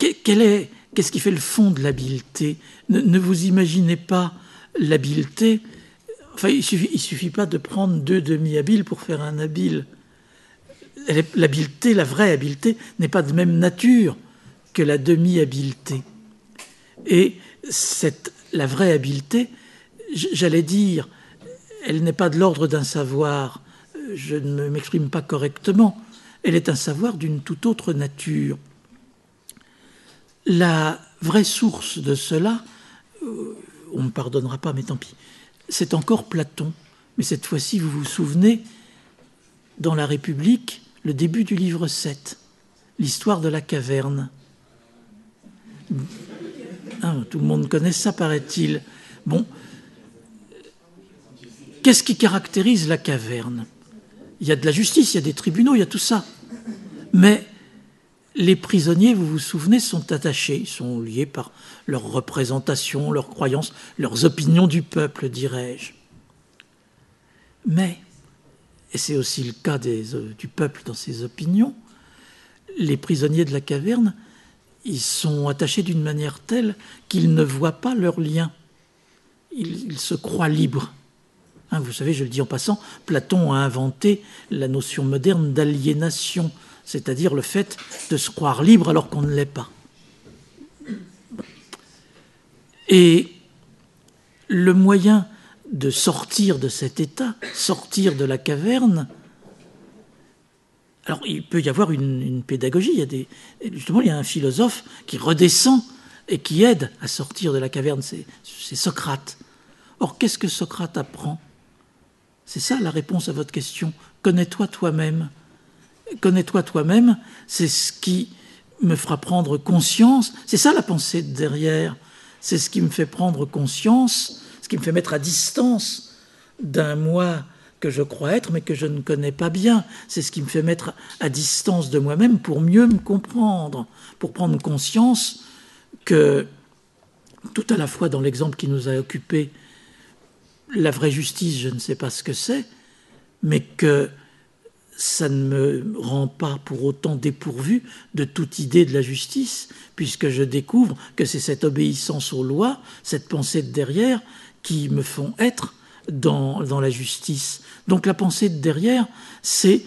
qu'est-ce qui fait le fond de l'habileté ne, vous imaginez pas l'habileté. Enfin, il suffit, suffit pas de prendre deux demi-habiles pour faire un habile. L'habileté, la vraie habileté, n'est pas de même nature que la demi-habileté. Et cette, la vraie habileté, j'allais dire, elle n'est pas de l'ordre d'un savoir, je ne m'exprime pas correctement, elle est un savoir d'une toute autre nature. La vraie source de cela, euh, on ne me pardonnera pas, mais tant pis, c'est encore Platon. Mais cette fois-ci, vous vous souvenez, dans La République, le début du livre 7, l'histoire de la caverne. Ah, tout le monde connaît ça, paraît-il. Bon, qu'est-ce qui caractérise la caverne? Il y a de la justice, il y a des tribunaux, il y a tout ça. Mais les prisonniers, vous vous souvenez, sont attachés, sont liés par leur représentation, leurs croyances, leurs opinions du peuple, dirais-je. Mais, et c'est aussi le cas euh, du peuple dans ses opinions, les prisonniers de la caverne, ils sont attachés d'une manière telle qu'ils ne voient pas leurs liens. Ils, se croient libres. Hein, vous savez, je le dis en passant, Platon a inventé la notion moderne d'aliénation c'est-à-dire le fait de se croire libre alors qu'on ne l'est pas. Et le moyen de sortir de cet état, sortir de la caverne, alors il peut y avoir une, pédagogie, il y a des, justement il y a un philosophe qui redescend et qui aide à sortir de la caverne, c'est Socrate. Or qu'est-ce que Socrate apprend? C'est ça la réponse à votre question. Connais-toi toi-même connais-toi toi-même, c'est ce qui me fera prendre conscience, c'est ça la pensée derrière, c'est ce qui me fait prendre conscience, ce qui me fait mettre à distance d'un moi que je crois être mais que je ne connais pas bien, c'est ce qui me fait mettre à distance de moi-même pour mieux me comprendre, pour prendre conscience que tout à la fois dans l'exemple qui nous a occupé, la vraie justice, je ne sais pas ce que c'est, mais que ça ne me rend pas pour autant dépourvu de toute idée de la justice, puisque je découvre que c'est cette obéissance aux lois, cette pensée de derrière, qui me font être dans, dans la justice. Donc la pensée de derrière, c'est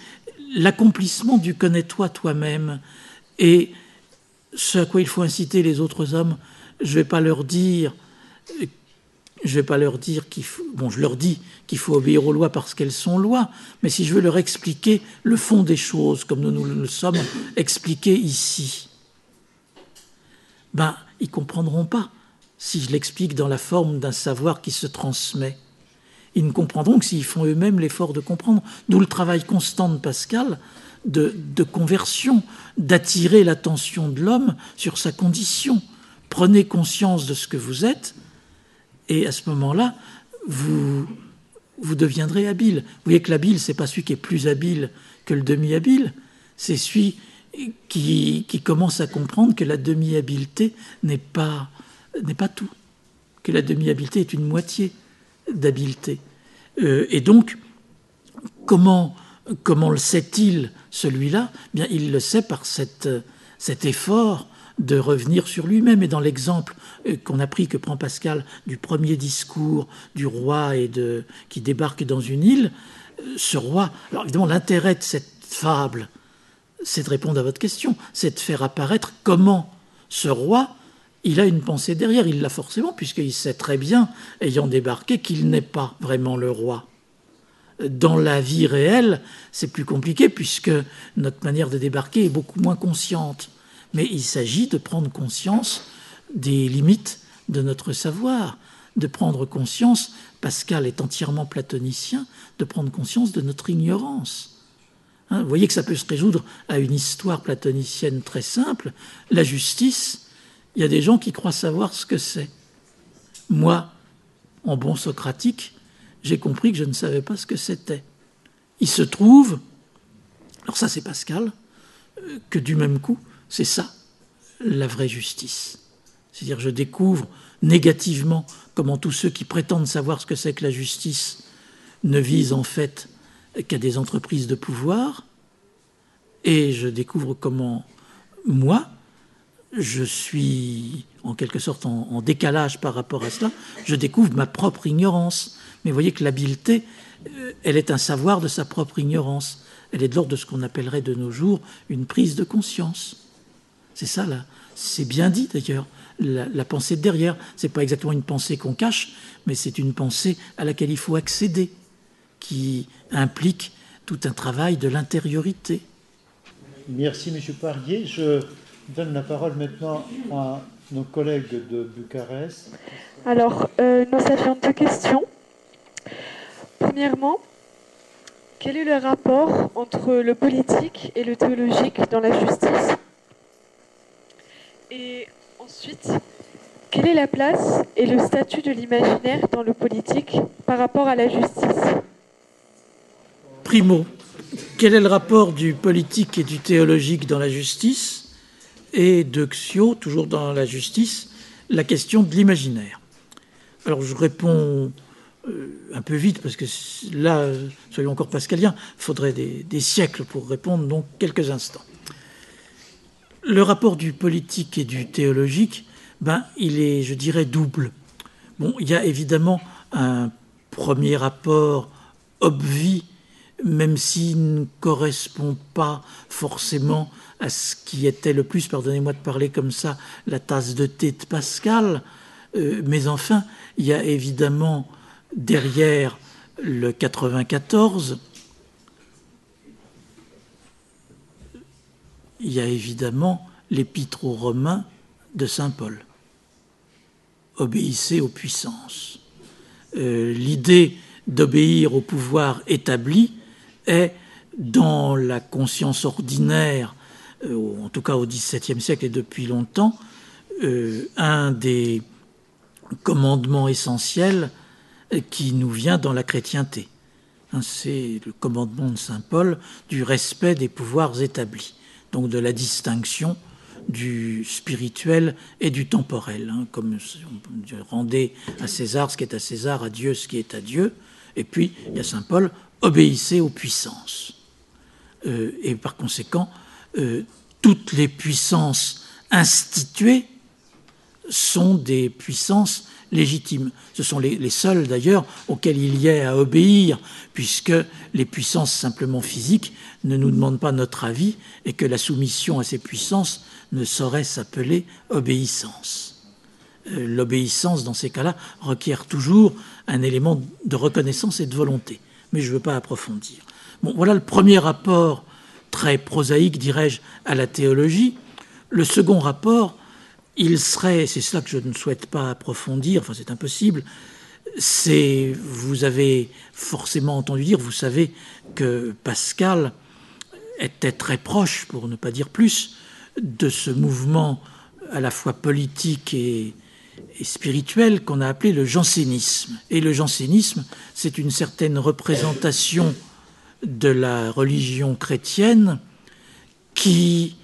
l'accomplissement du connais-toi toi-même. Et ce à quoi il faut inciter les autres hommes, je ne vais pas leur dire je ne vais pas leur dire qu'il faut. Bon, je leur dis qu'il faut obéir aux lois parce qu'elles sont lois, mais si je veux leur expliquer le fond des choses, comme nous nous le sommes expliqués ici, ben, ils comprendront pas si je l'explique dans la forme d'un savoir qui se transmet. ils ne comprendront que s'ils font eux-mêmes l'effort de comprendre. D'où le travail constant de Pascal de, de conversion, d'attirer l'attention de l'homme sur sa condition. Prenez conscience de ce que vous êtes, et à ce moment-là, vous, vous deviendrez habile. Vous voyez que l'habile, c'est pas celui qui est plus habile que le demi-habile, c'est celui qui, commence à comprendre que la demi-habileté n'est pas, pas tout, que la demi-habileté est une moitié d'habileté. Euh, et donc, comment, comment le sait-il, celui-là? Bien, il le sait par cette, cet effort de revenir sur lui-même. Et dans l'exemple euh, qu'on a pris, que prend Pascal, du premier discours du roi et de, qui débarque dans une île, euh, ce roi. Alors évidemment, l'intérêt de cette fable, c'est de répondre à votre question, c'est de faire apparaître comment ce roi, il a une pensée derrière, il l'a forcément, puisqu'il sait très bien, ayant débarqué, qu'il n'est pas vraiment le roi. Dans la vie réelle, c'est plus compliqué, puisque notre manière de débarquer est beaucoup moins consciente. Mais il s'agit de prendre conscience des limites de notre savoir, de prendre conscience, Pascal est entièrement platonicien, de prendre conscience de notre ignorance. Hein, vous voyez que ça peut se résoudre à une histoire platonicienne très simple. La justice, il y a des gens qui croient savoir ce que c'est. Moi, en bon socratique, j'ai compris que je ne savais pas ce que c'était. Il se trouve, alors ça c'est Pascal, euh, que du même coup, c'est ça, la vraie justice. C'est-à-dire, je découvre négativement comment tous ceux qui prétendent savoir ce que c'est que la justice ne visent en fait qu'à des entreprises de pouvoir, et je découvre comment moi, je suis en quelque sorte en, décalage par rapport à cela, je découvre ma propre ignorance. Mais vous voyez que l'habileté, euh, elle est un savoir de sa propre ignorance. Elle est de l'ordre de ce qu'on appellerait de nos jours une prise de conscience. C'est ça, là. C'est bien dit d'ailleurs. La, pensée de derrière, c'est pas exactement une pensée qu'on cache, mais c'est une pensée à laquelle il faut accéder, qui implique tout un travail de l'intériorité. Merci, M. Parier. Je donne la parole maintenant à nos collègues de Bucarest. Alors, euh, nous avions deux questions. Premièrement, quel est le rapport entre le politique et le théologique dans la justice? Et ensuite, quelle est la place et le statut de l'imaginaire dans le politique par rapport à la justice? Primo, quel est le rapport du politique et du théologique dans la justice? Et de Xio, toujours dans la justice, la question de l'imaginaire. Alors je réponds euh, un peu vite parce que là, soyons encore pascaliens, il faudrait des, des siècles pour répondre, donc quelques instants. Le rapport du politique et du théologique, ben, il est, je dirais, double. Bon, il y a évidemment un premier rapport obvi, même s'il ne correspond pas forcément à ce qui était le plus, pardonnez-moi de parler comme ça, la tasse de thé de Pascal, euh, mais enfin, il y a évidemment derrière le 94 il y a évidemment l'épître aux Romains de Saint Paul. Obéissez aux puissances. Euh, l'idée d'obéir au pouvoir établi est, dans la conscience ordinaire, euh, en tout cas au XVIIe siècle et depuis longtemps, euh, un des commandements essentiels qui nous vient dans la chrétienté. Hein, c'est le commandement de Saint Paul du respect des pouvoirs établis donc de la distinction du spirituel et du temporel, hein, comme on rendait à César ce qui est à César, à Dieu ce qui est à Dieu. Et puis, il y a Saint Paul, obéissez aux puissances. Euh, et par conséquent, euh, toutes les puissances instituées sont des puissances Ce sont les, seuls d'ailleurs auxquels il y ait à obéir, puisque les puissances simplement physiques ne nous demandent pas notre avis et que la soumission à ces puissances ne saurait s'appeler obéissance. Euh, l'obéissance, dans ces cas-là, requiert toujours un élément de reconnaissance et de volonté. Mais je ne veux pas approfondir. Bon, voilà le premier rapport très prosaïque, dirais-je, à la théologie. Le second rapport, il serait, c'est cela que je ne souhaite pas approfondir, enfin c'est impossible, c'est, vous avez forcément entendu dire, vous savez que Pascal était très proche, pour ne pas dire plus, de ce mouvement à la fois politique et, et spirituel qu'on a appelé le jansénisme. Et le jansénisme, c'est une certaine représentation de la religion chrétienne qui,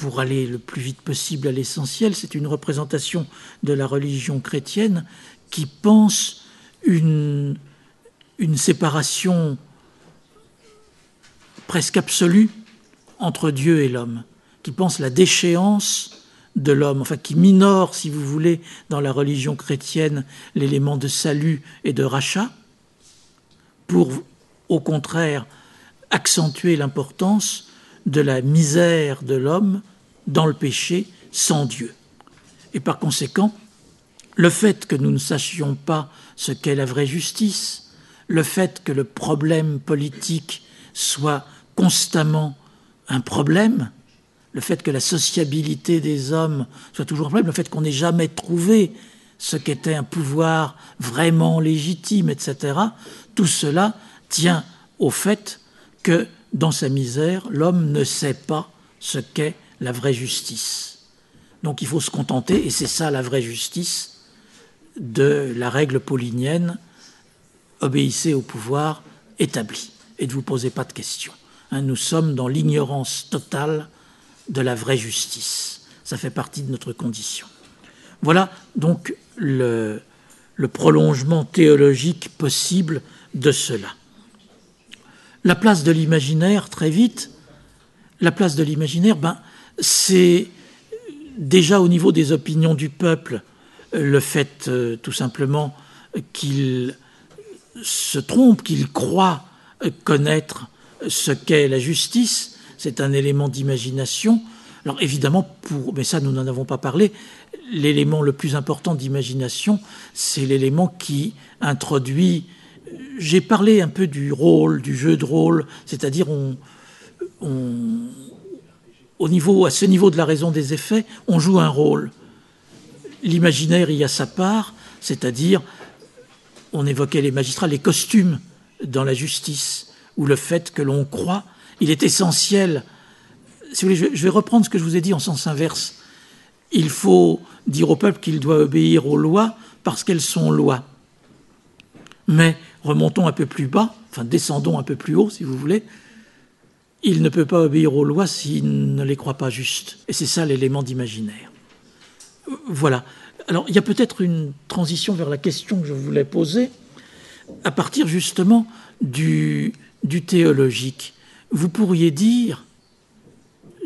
pour aller le plus vite possible à l'essentiel, c'est une représentation de la religion chrétienne qui pense une, séparation presque absolue entre Dieu et l'homme, qui pense la déchéance de l'homme, enfin qui minore, si vous voulez, dans la religion chrétienne, l'élément de salut et de rachat, pour au contraire accentuer l'importance de la misère de l'homme dans le péché sans Dieu. Et par conséquent, le fait que nous ne sachions pas ce qu'est la vraie justice, le fait que le problème politique soit constamment un problème, le fait que la sociabilité des hommes soit toujours un problème, le fait qu'on n'ait jamais trouvé ce qu'était un pouvoir vraiment légitime, etc., tout cela tient au fait que dans sa misère, l'homme ne sait pas ce qu'est la vraie justice. Donc il faut se contenter, et c'est ça la vraie justice, de la règle paulinienne, obéissez au pouvoir établi et ne vous posez pas de questions. Hein, nous sommes dans l'ignorance totale de la vraie justice. Ça fait partie de notre condition. Voilà donc le, le prolongement théologique possible de cela. La place de l'imaginaire, très vite, la place de l'imaginaire, ben, c'est déjà au niveau des opinions du peuple le fait euh, tout simplement qu'il se trompe, qu'il croit connaître ce qu'est la justice, c'est un élément d'imagination. Alors évidemment, pour, mais ça nous n'en avons pas parlé, l'élément le plus important d'imagination, c'est l'élément qui introduit j'ai parlé un peu du rôle, du jeu de rôle, c'est-à-dire on, au niveau, à ce niveau de la raison des effets, on joue un rôle. L'imaginaire y a sa part, c'est-à-dire, on évoquait les magistrats, les costumes dans la justice, ou le fait que l'on croit, il est essentiel. Si vous voulez, je vais reprendre ce que je vous ai dit en sens inverse. Il faut dire au peuple qu'il doit obéir aux lois parce qu'elles sont lois. Mais remontons un peu plus bas, enfin descendons un peu plus haut si vous voulez, il ne peut pas obéir aux lois s'il ne les croit pas justes. Et c'est ça l'élément d'imaginaire. Voilà. Alors il y a peut-être une transition vers la question que je voulais poser à partir justement du, théologique. Vous pourriez dire,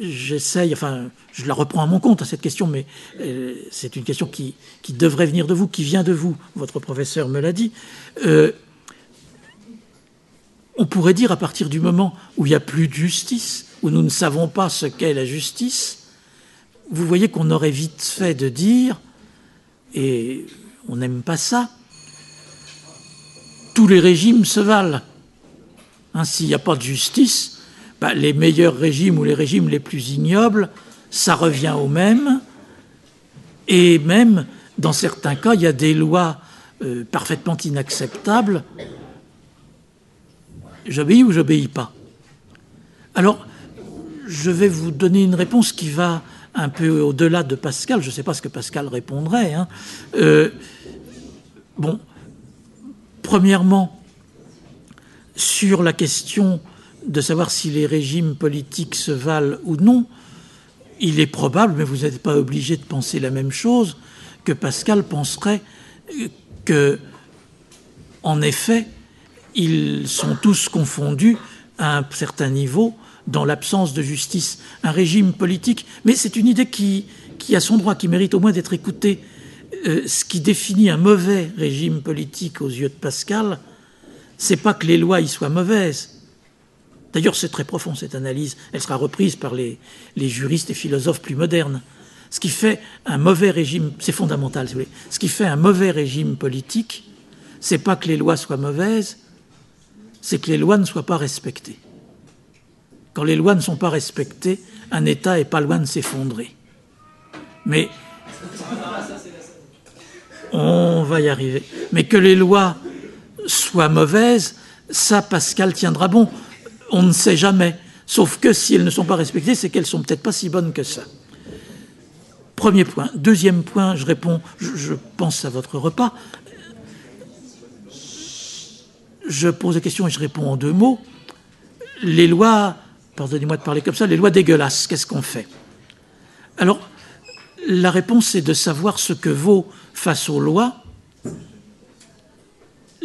j'essaye, enfin je la reprends à mon compte, à cette question, mais euh, c'est une question qui, qui, devrait venir de vous, qui vient de vous, votre professeur me l'a dit. Euh, on pourrait dire à partir du moment où il n'y a plus de justice, où nous ne savons pas ce qu'est la justice, vous voyez qu'on aurait vite fait de dire, et on n'aime pas ça, tous les régimes se valent. Hein, S'il n'y a pas de justice, bah, les meilleurs régimes ou les régimes les plus ignobles, ça revient au même. Et même, dans certains cas, il y a des lois euh, parfaitement inacceptables j'obéis ou j'obéis pas Alors, je vais vous donner une réponse qui va un peu au-delà de Pascal. Je ne sais pas ce que Pascal répondrait. Hein. Euh, bon, premièrement, sur la question de savoir si les régimes politiques se valent ou non, il est probable, mais vous n'êtes pas obligé de penser la même chose, que Pascal penserait que, en effet, ils sont tous confondus à un certain niveau dans l'absence de justice. Un régime politique, mais c'est une idée qui, qui a son droit, qui mérite au moins d'être écoutée. Euh, ce qui définit un mauvais régime politique aux yeux de Pascal, c'est pas que les lois y soient mauvaises. D'ailleurs, c'est très profond cette analyse. Elle sera reprise par les, les juristes et philosophes plus modernes. Ce qui fait un mauvais régime, c'est fondamental, si vous voulez. Ce qui fait un mauvais régime politique, c'est pas que les lois soient mauvaises, c'est que les lois ne soient pas respectées. Quand les lois ne sont pas respectées, un État est pas loin de s'effondrer. Mais on va y arriver. Mais que les lois soient mauvaises, ça, Pascal tiendra bon. On ne sait jamais. Sauf que si elles ne sont pas respectées, c'est qu'elles sont peut-être pas si bonnes que ça. Premier point. Deuxième point, je réponds, je, pense à votre repas. Je pose la question et je réponds en deux mots. Les lois, pardonnez-moi de parler comme ça, les lois dégueulasses, qu'est-ce qu'on fait? Alors, la réponse est de savoir ce que vaut face aux lois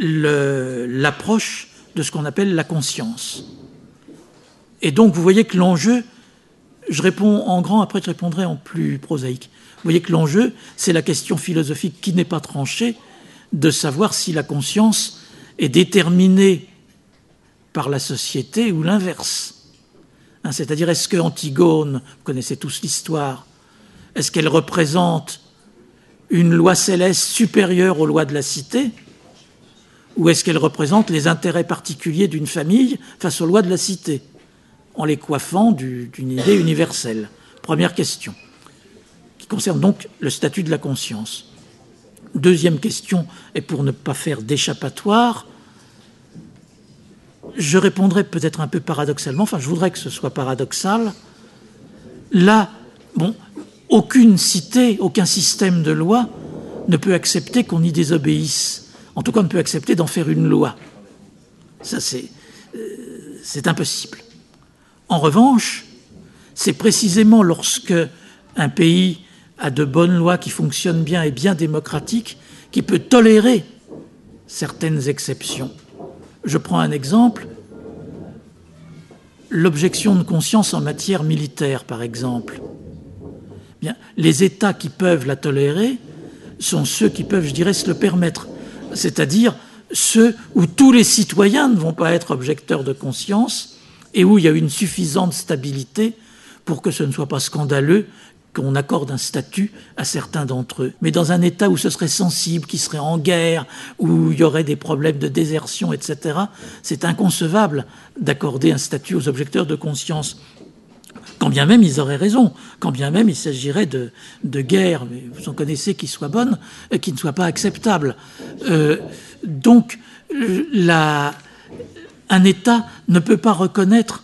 l'approche de ce qu'on appelle la conscience. Et donc, vous voyez que l'enjeu, je réponds en grand, après je répondrai en plus prosaïque. Vous voyez que l'enjeu, c'est la question philosophique qui n'est pas tranchée de savoir si la conscience est déterminée par la société ou l'inverse. Hein, c'est-à-dire, est-ce que Antigone, vous connaissez tous l'histoire, est-ce qu'elle représente une loi céleste supérieure aux lois de la cité ou est-ce qu'elle représente les intérêts particuliers d'une famille face aux lois de la cité en les coiffant d'une idée universelle? Première question, qui concerne donc le statut de la conscience. Deuxième question, et pour ne pas faire d'échappatoire, je répondrai peut-être un peu paradoxalement, enfin je voudrais que ce soit paradoxal. Là, bon, aucune cité, aucun système de loi ne peut accepter qu'on y désobéisse. En tout cas, on ne peut accepter d'en faire une loi. Ça, c'est euh, impossible. En revanche, c'est précisément lorsque un pays a de bonnes lois qui fonctionnent bien et bien démocratiques qui peut tolérer certaines exceptions. Je prends un exemple. L'objection de conscience en matière militaire, par exemple. Bien, les États qui peuvent la tolérer sont ceux qui peuvent, je dirais, se le permettre. C'est-à-dire ceux où tous les citoyens ne vont pas être objecteurs de conscience, et où il y a une suffisante stabilité pour que ce ne soit pas scandaleux qu'on accorde un statut à certains d'entre eux. Mais dans un État où ce serait sensible, qui serait en guerre, où il y aurait des problèmes de désertion, etc., c'est inconcevable d'accorder un statut aux objecteurs de conscience. Quand bien même ils auraient raison, quand bien même il s'agirait de, guerre, mais vous en connaissez qui soit bonne, et qui ne soit pas acceptable. Euh, donc, la, un État ne peut pas reconnaître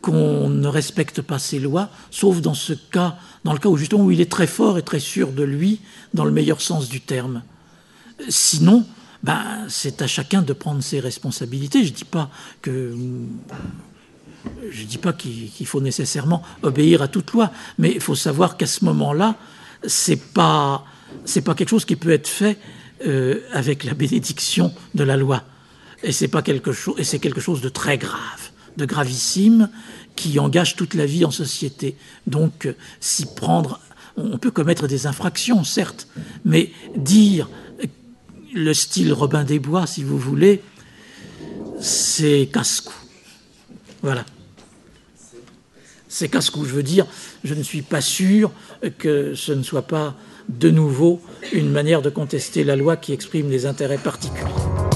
qu'on ne respecte pas ses lois, sauf dans ce cas, dans le cas où justement où il est très fort et très sûr de lui, dans le meilleur sens du terme. Sinon, ben, c'est à chacun de prendre ses responsabilités. Je dis pas que je dis pas qu'il faut nécessairement obéir à toute loi, mais il faut savoir qu'à ce moment-là, c'est pas pas quelque chose qui peut être fait euh, avec la bénédiction de la loi. Et c'est quelque chose, et c'est quelque chose de très grave, de gravissime, qui engage toute la vie en société. Donc, euh, s'y prendre, on peut commettre des infractions, certes, mais dire le style Robin des Bois, si vous voulez, c'est casse-cou. Voilà. C'est casse-cou. Je veux dire, je ne suis pas sûr que ce ne soit pas de nouveau une manière de contester la loi qui exprime les intérêts particuliers.